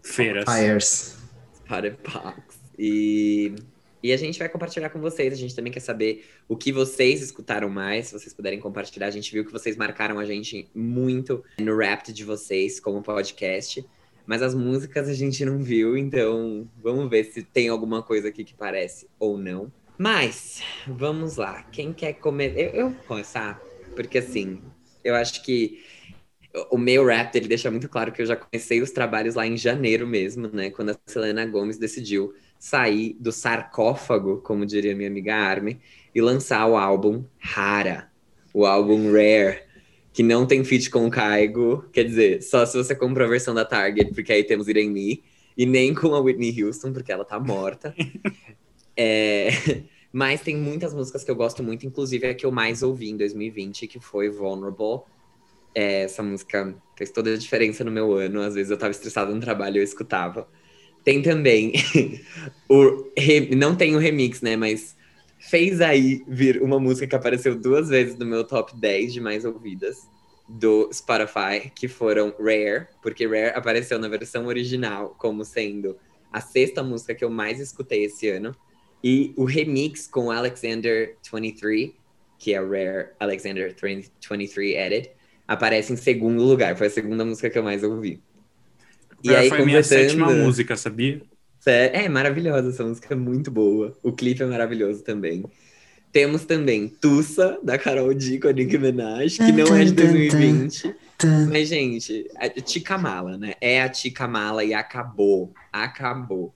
Feiras. Fires. Spotify. E e a gente vai compartilhar com vocês. A gente também quer saber o que vocês escutaram mais. Se vocês puderem compartilhar, a gente viu que vocês marcaram a gente muito no rap de vocês como podcast. Mas as músicas a gente não viu, então vamos ver se tem alguma coisa aqui que parece ou não. Mas, vamos lá. Quem quer comer? Eu, eu vou começar, porque assim, eu acho que o meu rap ele deixa muito claro que eu já comecei os trabalhos lá em janeiro mesmo, né? Quando a Selena Gomes decidiu sair do sarcófago, como diria minha amiga Armin, e lançar o álbum Rara, o álbum Rare, que não tem feat com o Caigo, quer dizer, só se você compra a versão da Target, porque aí temos Irene, e nem com a Whitney Houston, porque ela tá morta. é... Mas tem muitas músicas que eu gosto muito, inclusive a que eu mais ouvi em 2020, que foi Vulnerable. É, essa música fez toda a diferença no meu ano. Às vezes eu tava estressada no trabalho e eu escutava. Tem também o não tem o remix, né, mas fez aí vir uma música que apareceu duas vezes no meu top 10 de mais ouvidas do Spotify, que foram Rare, porque Rare apareceu na versão original como sendo a sexta música que eu mais escutei esse ano, e o remix com Alexander 23, que é Rare Alexander 23 Edit, aparece em segundo lugar, foi a segunda música que eu mais ouvi. E aí, foi a minha sétima música, sabia? É, é maravilhosa essa música, é muito boa. O clipe é maravilhoso também. Temos também Tussa, da Carol D com a Nicki Minaj, que não é de 2020. Mas, gente, a Tica Mala, né? É a Tica Mala e acabou. Acabou.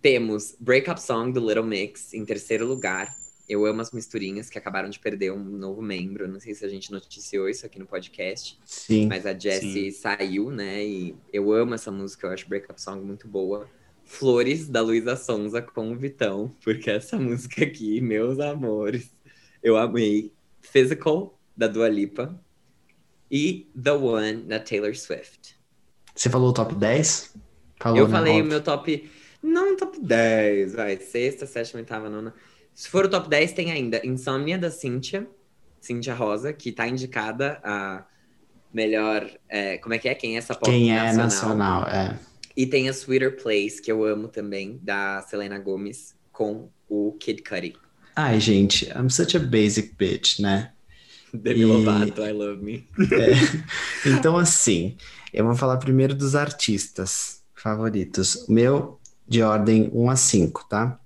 Temos Breakup Song do Little Mix em terceiro lugar. Eu amo as misturinhas que acabaram de perder um novo membro. Não sei se a gente noticiou isso aqui no podcast. Sim. Mas a Jessie saiu, né? E eu amo essa música, eu acho Breakup Song muito boa. Flores, da Luísa Sonza com o Vitão, porque essa música aqui, meus amores, eu amei. Physical, da Dua Lipa. E The One, da Taylor Swift. Você falou o top 10? Falou, eu né, falei o meu top. Não top 10, vai. Sexta, sétima, oitava, nona. Se for o top 10, tem ainda Insônia da Cíntia, Cíntia Rosa, que tá indicada a melhor. É, como é que é? Quem é essa pop Quem nacional. é nacional, é. E tem a Sweeter Place, que eu amo também, da Selena Gomes, com o Kid Cudi. Ai, gente, I'm such a basic bitch, né? Demi e... Lovato, I love me. É. Então, assim, eu vou falar primeiro dos artistas favoritos. O meu, de ordem 1 a 5, tá?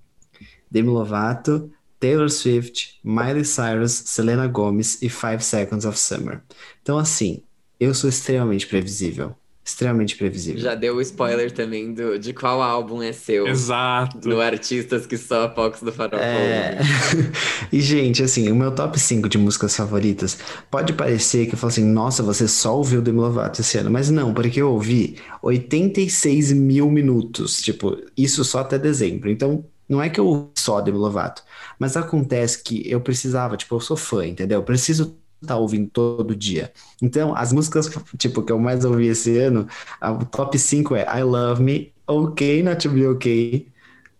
Demi Lovato, Taylor Swift, Miley Cyrus, Selena Gomez e Five Seconds of Summer. Então, assim, eu sou extremamente previsível. Extremamente previsível. Já deu o spoiler também do, de qual álbum é seu. Exato. No Artistas que só a Fox do Farol. É... e, gente, assim, o meu top 5 de músicas favoritas pode parecer que eu falo assim, nossa, você só ouviu Demi Lovato esse ano. Mas não, porque eu ouvi 86 mil minutos. Tipo, isso só até dezembro. Então, não é que eu só Demi Lovato, mas acontece que eu precisava, tipo, eu sou fã, entendeu? Eu preciso estar tá ouvindo todo dia. Então, as músicas, tipo, que eu mais ouvi esse ano, o top 5 é I Love Me, OK Not To Be OK,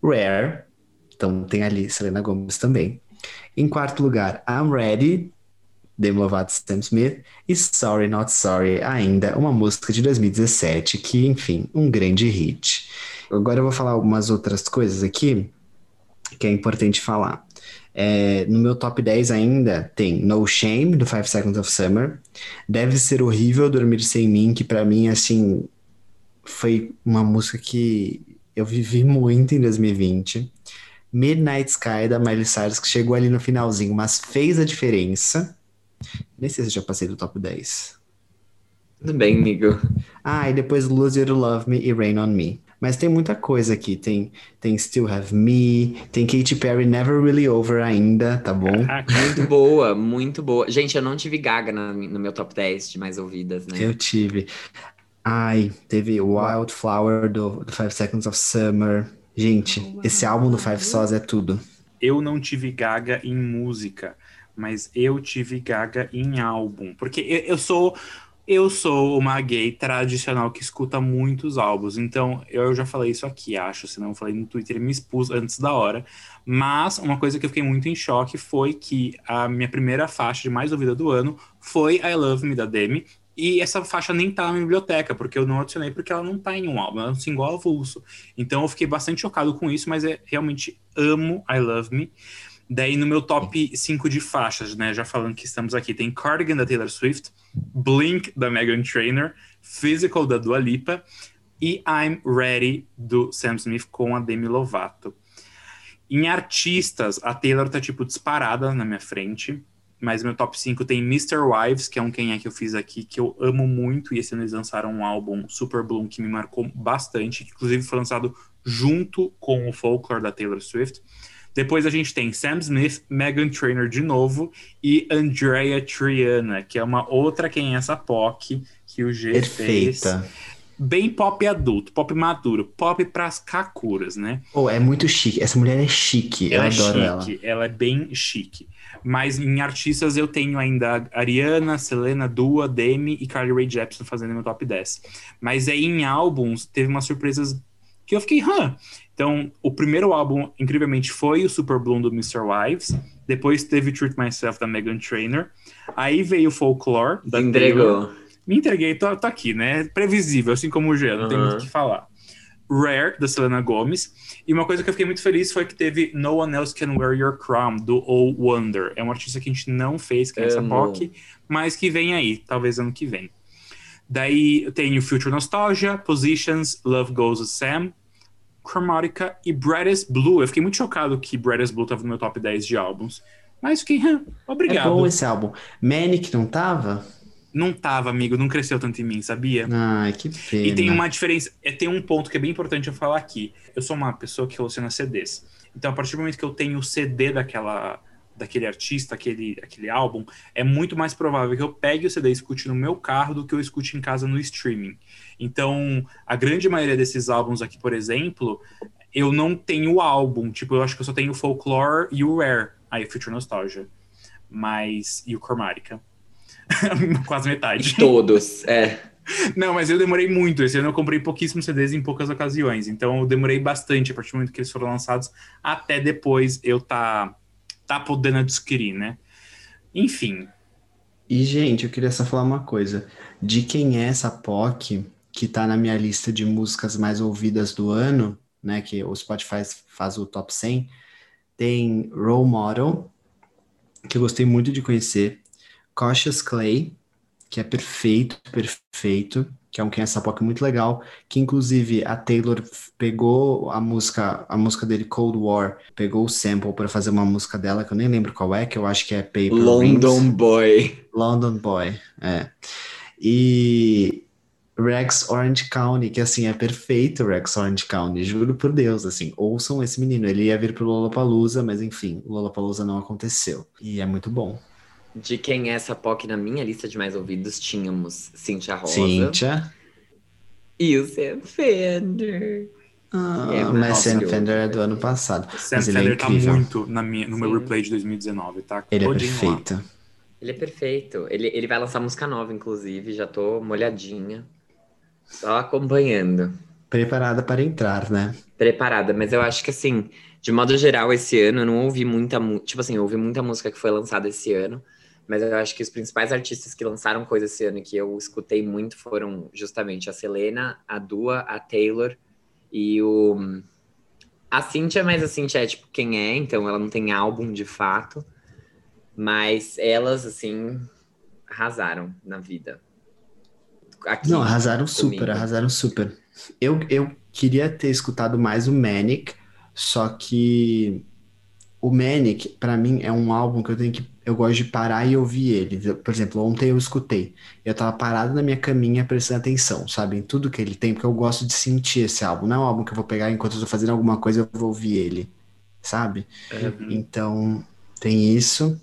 Rare, então tem ali Selena Gomez também. Em quarto lugar, I'm Ready, Demi Lovato Sam Smith, e Sorry Not Sorry, ainda uma música de 2017, que, enfim, um grande hit. Agora eu vou falar algumas outras coisas aqui que é importante falar. É, no meu top 10 ainda tem No Shame, do Five Seconds of Summer. Deve ser horrível dormir sem mim, que para mim, assim, foi uma música que eu vivi muito em 2020. Midnight Sky da Miley Cyrus, que chegou ali no finalzinho, mas fez a diferença. Nem sei se eu já passei do top 10. Tudo bem, amigo. Ah, e depois Lose You to Love Me e Rain on Me. Mas tem muita coisa aqui. Tem, tem Still Have Me, tem Katy Perry Never Really Over ainda, tá bom? Muito boa, muito boa. Gente, eu não tive Gaga na- no meu top 10 de mais ouvidas, né? Eu tive. Ai, teve Wildflower do, do Five Seconds of Summer. Gente, esse álbum do Five Sauce é tudo. Eu não tive gaga em música, mas eu tive gaga em álbum. Porque eu, eu sou. Eu sou uma gay tradicional que escuta muitos álbuns, então eu já falei isso aqui, acho, senão eu falei no Twitter me expus antes da hora. Mas uma coisa que eu fiquei muito em choque foi que a minha primeira faixa de mais ouvida do ano foi I Love Me da Demi, e essa faixa nem tá na minha biblioteca, porque eu não adicionei porque ela não tá em um álbum, ela é um single avulso. Então eu fiquei bastante chocado com isso, mas é realmente amo I Love Me. Daí no meu top 5 de faixas, né, já falando que estamos aqui, tem Cardigan da Taylor Swift, Blink da Megan Trainor, Physical da Dua Lipa e I'm Ready do Sam Smith com a Demi Lovato. Em artistas, a Taylor tá tipo disparada na minha frente, mas meu top 5 tem Mr. Wives, que é um quem é que eu fiz aqui, que eu amo muito, e esse ano eles lançaram um álbum Super Bloom que me marcou bastante, que inclusive foi lançado junto com o Folklore da Taylor Swift. Depois a gente tem Sam Smith, Megan Trainor de novo e Andrea Triana, que é uma outra quem é essa POC que o G fez. Perfeita. Bem pop adulto, pop maduro, pop pras kakuras, né? Oh, é muito chique. Essa mulher é chique. Ela eu é adoro chique, ela. é bem chique. Mas em artistas eu tenho ainda Ariana, Selena, Dua, Demi e Carly Rae Jepsen fazendo meu top 10. Mas aí em álbuns teve umas surpresas que eu fiquei, hã? Então, o primeiro álbum, incrivelmente, foi o Super Bloom do Mr. Wives. Depois teve Treat Myself da Megan Trainor. Aí veio Folklore da Taylor. Entregou. Me entreguei, tô, tô aqui, né? Previsível, assim como o G, não tem muito o que falar. Rare, da Selena Gomez. E uma coisa que eu fiquei muito feliz foi que teve No One Else Can Wear Your Crown, do Oh Wonder. É um artista que a gente não fez, que é essa. POC, mas que vem aí, talvez ano que vem. Daí eu tenho Future Nostalgia, Positions, Love Goes with Sam, Chromatica e Brightest Blue. Eu fiquei muito chocado que Brightest Blue tava no meu top 10 de álbuns. Mas fiquei, É obrigado. bom esse álbum. Manic não tava? Não tava, amigo, não cresceu tanto em mim, sabia? Ai, que pena. E tem uma diferença, é, tem um ponto que é bem importante eu falar aqui. Eu sou uma pessoa que coleciona CDs. Então, a partir do momento que eu tenho o CD daquela, daquele artista, aquele, aquele álbum, é muito mais provável que eu pegue o CD e escute no meu carro do que eu escute em casa no streaming. Então, a grande maioria desses álbuns aqui, por exemplo, eu não tenho o álbum. Tipo, eu acho que eu só tenho o Folklore e o Rare. Aí, Future Nostalgia. Mas. E o Chromatica. Quase metade. Todos, é. Não, mas eu demorei muito. Esse ano eu comprei pouquíssimos CDs em poucas ocasiões. Então eu demorei bastante a partir do momento que eles foram lançados até depois eu tá, tá podendo adquirir, né? Enfim. E, gente, eu queria só falar uma coisa. De quem é essa POC que tá na minha lista de músicas mais ouvidas do ano, né? Que o Spotify faz o top 100. Tem Role Model, que eu gostei muito de conhecer. Cautious Clay, que é perfeito, perfeito. Que é um é essa POC muito legal. Que, inclusive, a Taylor pegou a música, a música dele, Cold War, pegou o sample para fazer uma música dela, que eu nem lembro qual é, que eu acho que é Paper Rings. London Boy. London Boy, é. E Rex Orange County, que assim, é perfeito Rex Orange County, juro por Deus, assim, ouçam esse menino, ele ia vir pro Lollapalooza, mas enfim, o Lollapalooza não aconteceu, e é muito bom. De quem é essa POC na minha lista de mais ouvidos, tínhamos Cintia Rosa Cíntia, e o Sam Fender. ah, É mas Sam. Fender é do ano passado, Sam mas ele é Fender tá incrível, muito na minha, no meu Sim. replay de 2019, tá? ele é Todinho lá. perfeito. Ele é perfeito. Ele, ele vai lançar música nova, inclusive. Já tô molhadinha. Só acompanhando. Preparada para entrar, né? Preparada. Mas eu acho que, assim, de modo geral, esse ano eu não ouvi muita... mu- Tipo assim, eu ouvi muita música que foi lançada esse ano. Mas eu acho que os principais artistas que lançaram coisa esse ano e que eu escutei muito foram justamente a Selena, a Dua, a Taylor e o... A Cintia, mas a Cintia é tipo quem é, então ela não tem álbum de fato. Mas elas, assim, arrasaram na vida. Aqui, Não, arrasaram super, comigo. arrasaram super. Eu, eu queria ter escutado mais o Manic, Só que o Manic, para mim, é um álbum que eu tenho que. Eu gosto de parar e ouvir ele. Por exemplo, ontem eu escutei. Eu tava parado na minha caminha prestando atenção, sabe? Em tudo que ele tem, porque eu gosto de sentir esse álbum. Não é um álbum que eu vou pegar enquanto eu tô fazendo alguma coisa, eu vou ouvir ele, sabe? Uhum. Então, tem isso.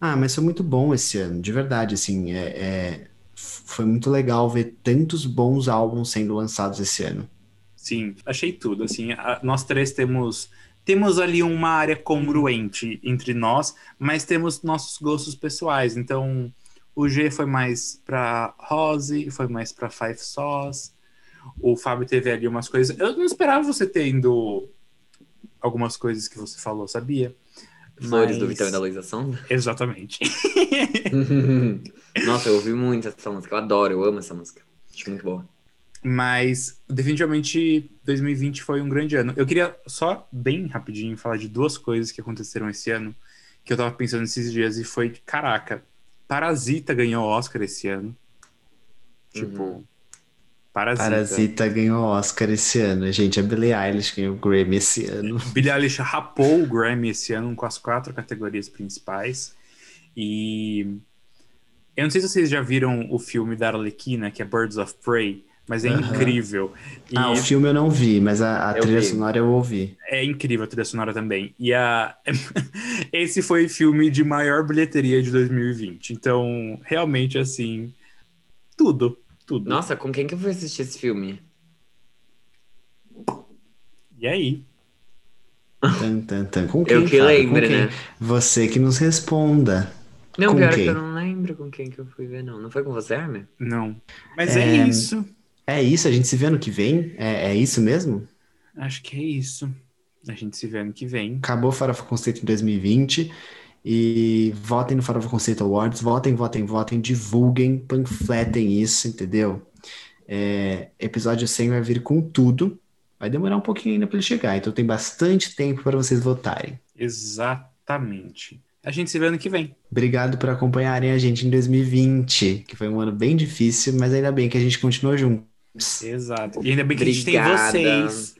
Ah, mas foi muito bom esse ano, de verdade, assim. É, é- foi muito legal ver tantos bons álbuns sendo lançados esse ano. Sim, achei tudo. Assim, a- nós três temos temos ali uma área congruente entre nós, mas temos nossos gostos pessoais. Então, o G foi mais pra Rose, foi mais pra Five Sauce. O Fábio teve ali umas coisas. Eu não esperava você tendo algumas coisas que você falou, sabia? Flores do Mas- Vitão e da Luísa Sonda. Exatamente. Nossa, eu ouvi muito essa música. Eu adoro, eu amo essa música. Acho muito boa. Mas definitivamente 2020 foi um grande ano. Eu queria só bem rapidinho falar de duas coisas que aconteceram esse ano que eu tava pensando esses dias e foi, caraca, Parasita ganhou Oscar esse ano. Tipo, Uhum. Parasita. Parasita ganhou Oscar esse ano. Gente, a Billie Eilish ganhou o Grammy esse ano. Billie Eilish rapou o Grammy esse ano com as quatro categorias principais. E eu não sei se vocês já viram o filme da Arlequina, que é Birds of Prey, mas é Aham. incrível. E Ah, o filme eu não vi, mas a, a trilha vi. sonora eu ouvi. É incrível a trilha sonora também. E a... esse foi o filme de maior bilheteria de 2020. Então, realmente, assim, tudo, tudo. Nossa, com quem que eu fui assistir esse filme? E aí? Tan, tan, tan. Com quem, Eu que lembro, né? Você que nos responda. Não, Com pior quem? que eu não lembro com quem que eu fui ver, não. Não foi com você, Armin? Não. Mas é, É, isso. É isso? A gente se vê ano que vem? É, é isso mesmo? Acho que é isso. A gente se vê ano que vem. Acabou o Farofa Conceito em 2020. E votem no Farofa Conceito Awards. Votem, votem, votem. Divulguem, panfletem isso, entendeu? É, episódio 100 vai vir com tudo. Vai demorar um pouquinho ainda para ele chegar. Então tem bastante tempo para vocês votarem. Exatamente. A gente se vê ano que vem. Obrigado por acompanharem a gente em 2020, que foi um ano bem difícil, mas ainda bem que a gente continuou juntos. Exato. E ainda bem que a gente tem Obrigada. vocês.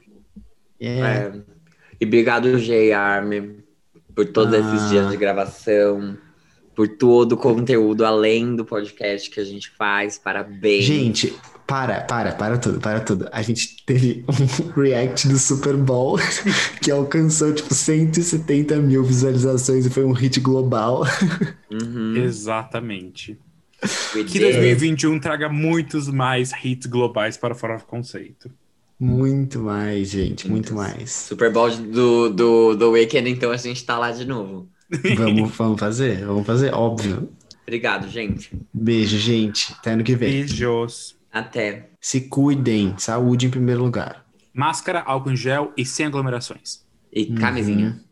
É, É. E obrigado, Jay Armin, por todos Ah. esses dias de gravação, por todo o conteúdo além do podcast que a gente faz. Parabéns. Gente, para, para, para tudo, para tudo. A gente teve um react do Super Bowl que alcançou tipo 170 mil visualizações e foi um hit global. Uhum. Exatamente. Que did. 2021 traga muitos mais hits globais para Fora do Conceito. Muito mais, gente, muito mais. Super Bowl do, do, do Weekend, então a gente tá lá de novo. Vamos, vamos fazer? Vamos fazer, óbvio. Obrigado, gente. Beijo, gente. Até ano que vem. Beijos. Até. Se cuidem, saúde em primeiro lugar. Máscara, álcool em gel e sem aglomerações. E camisinha. Uhum.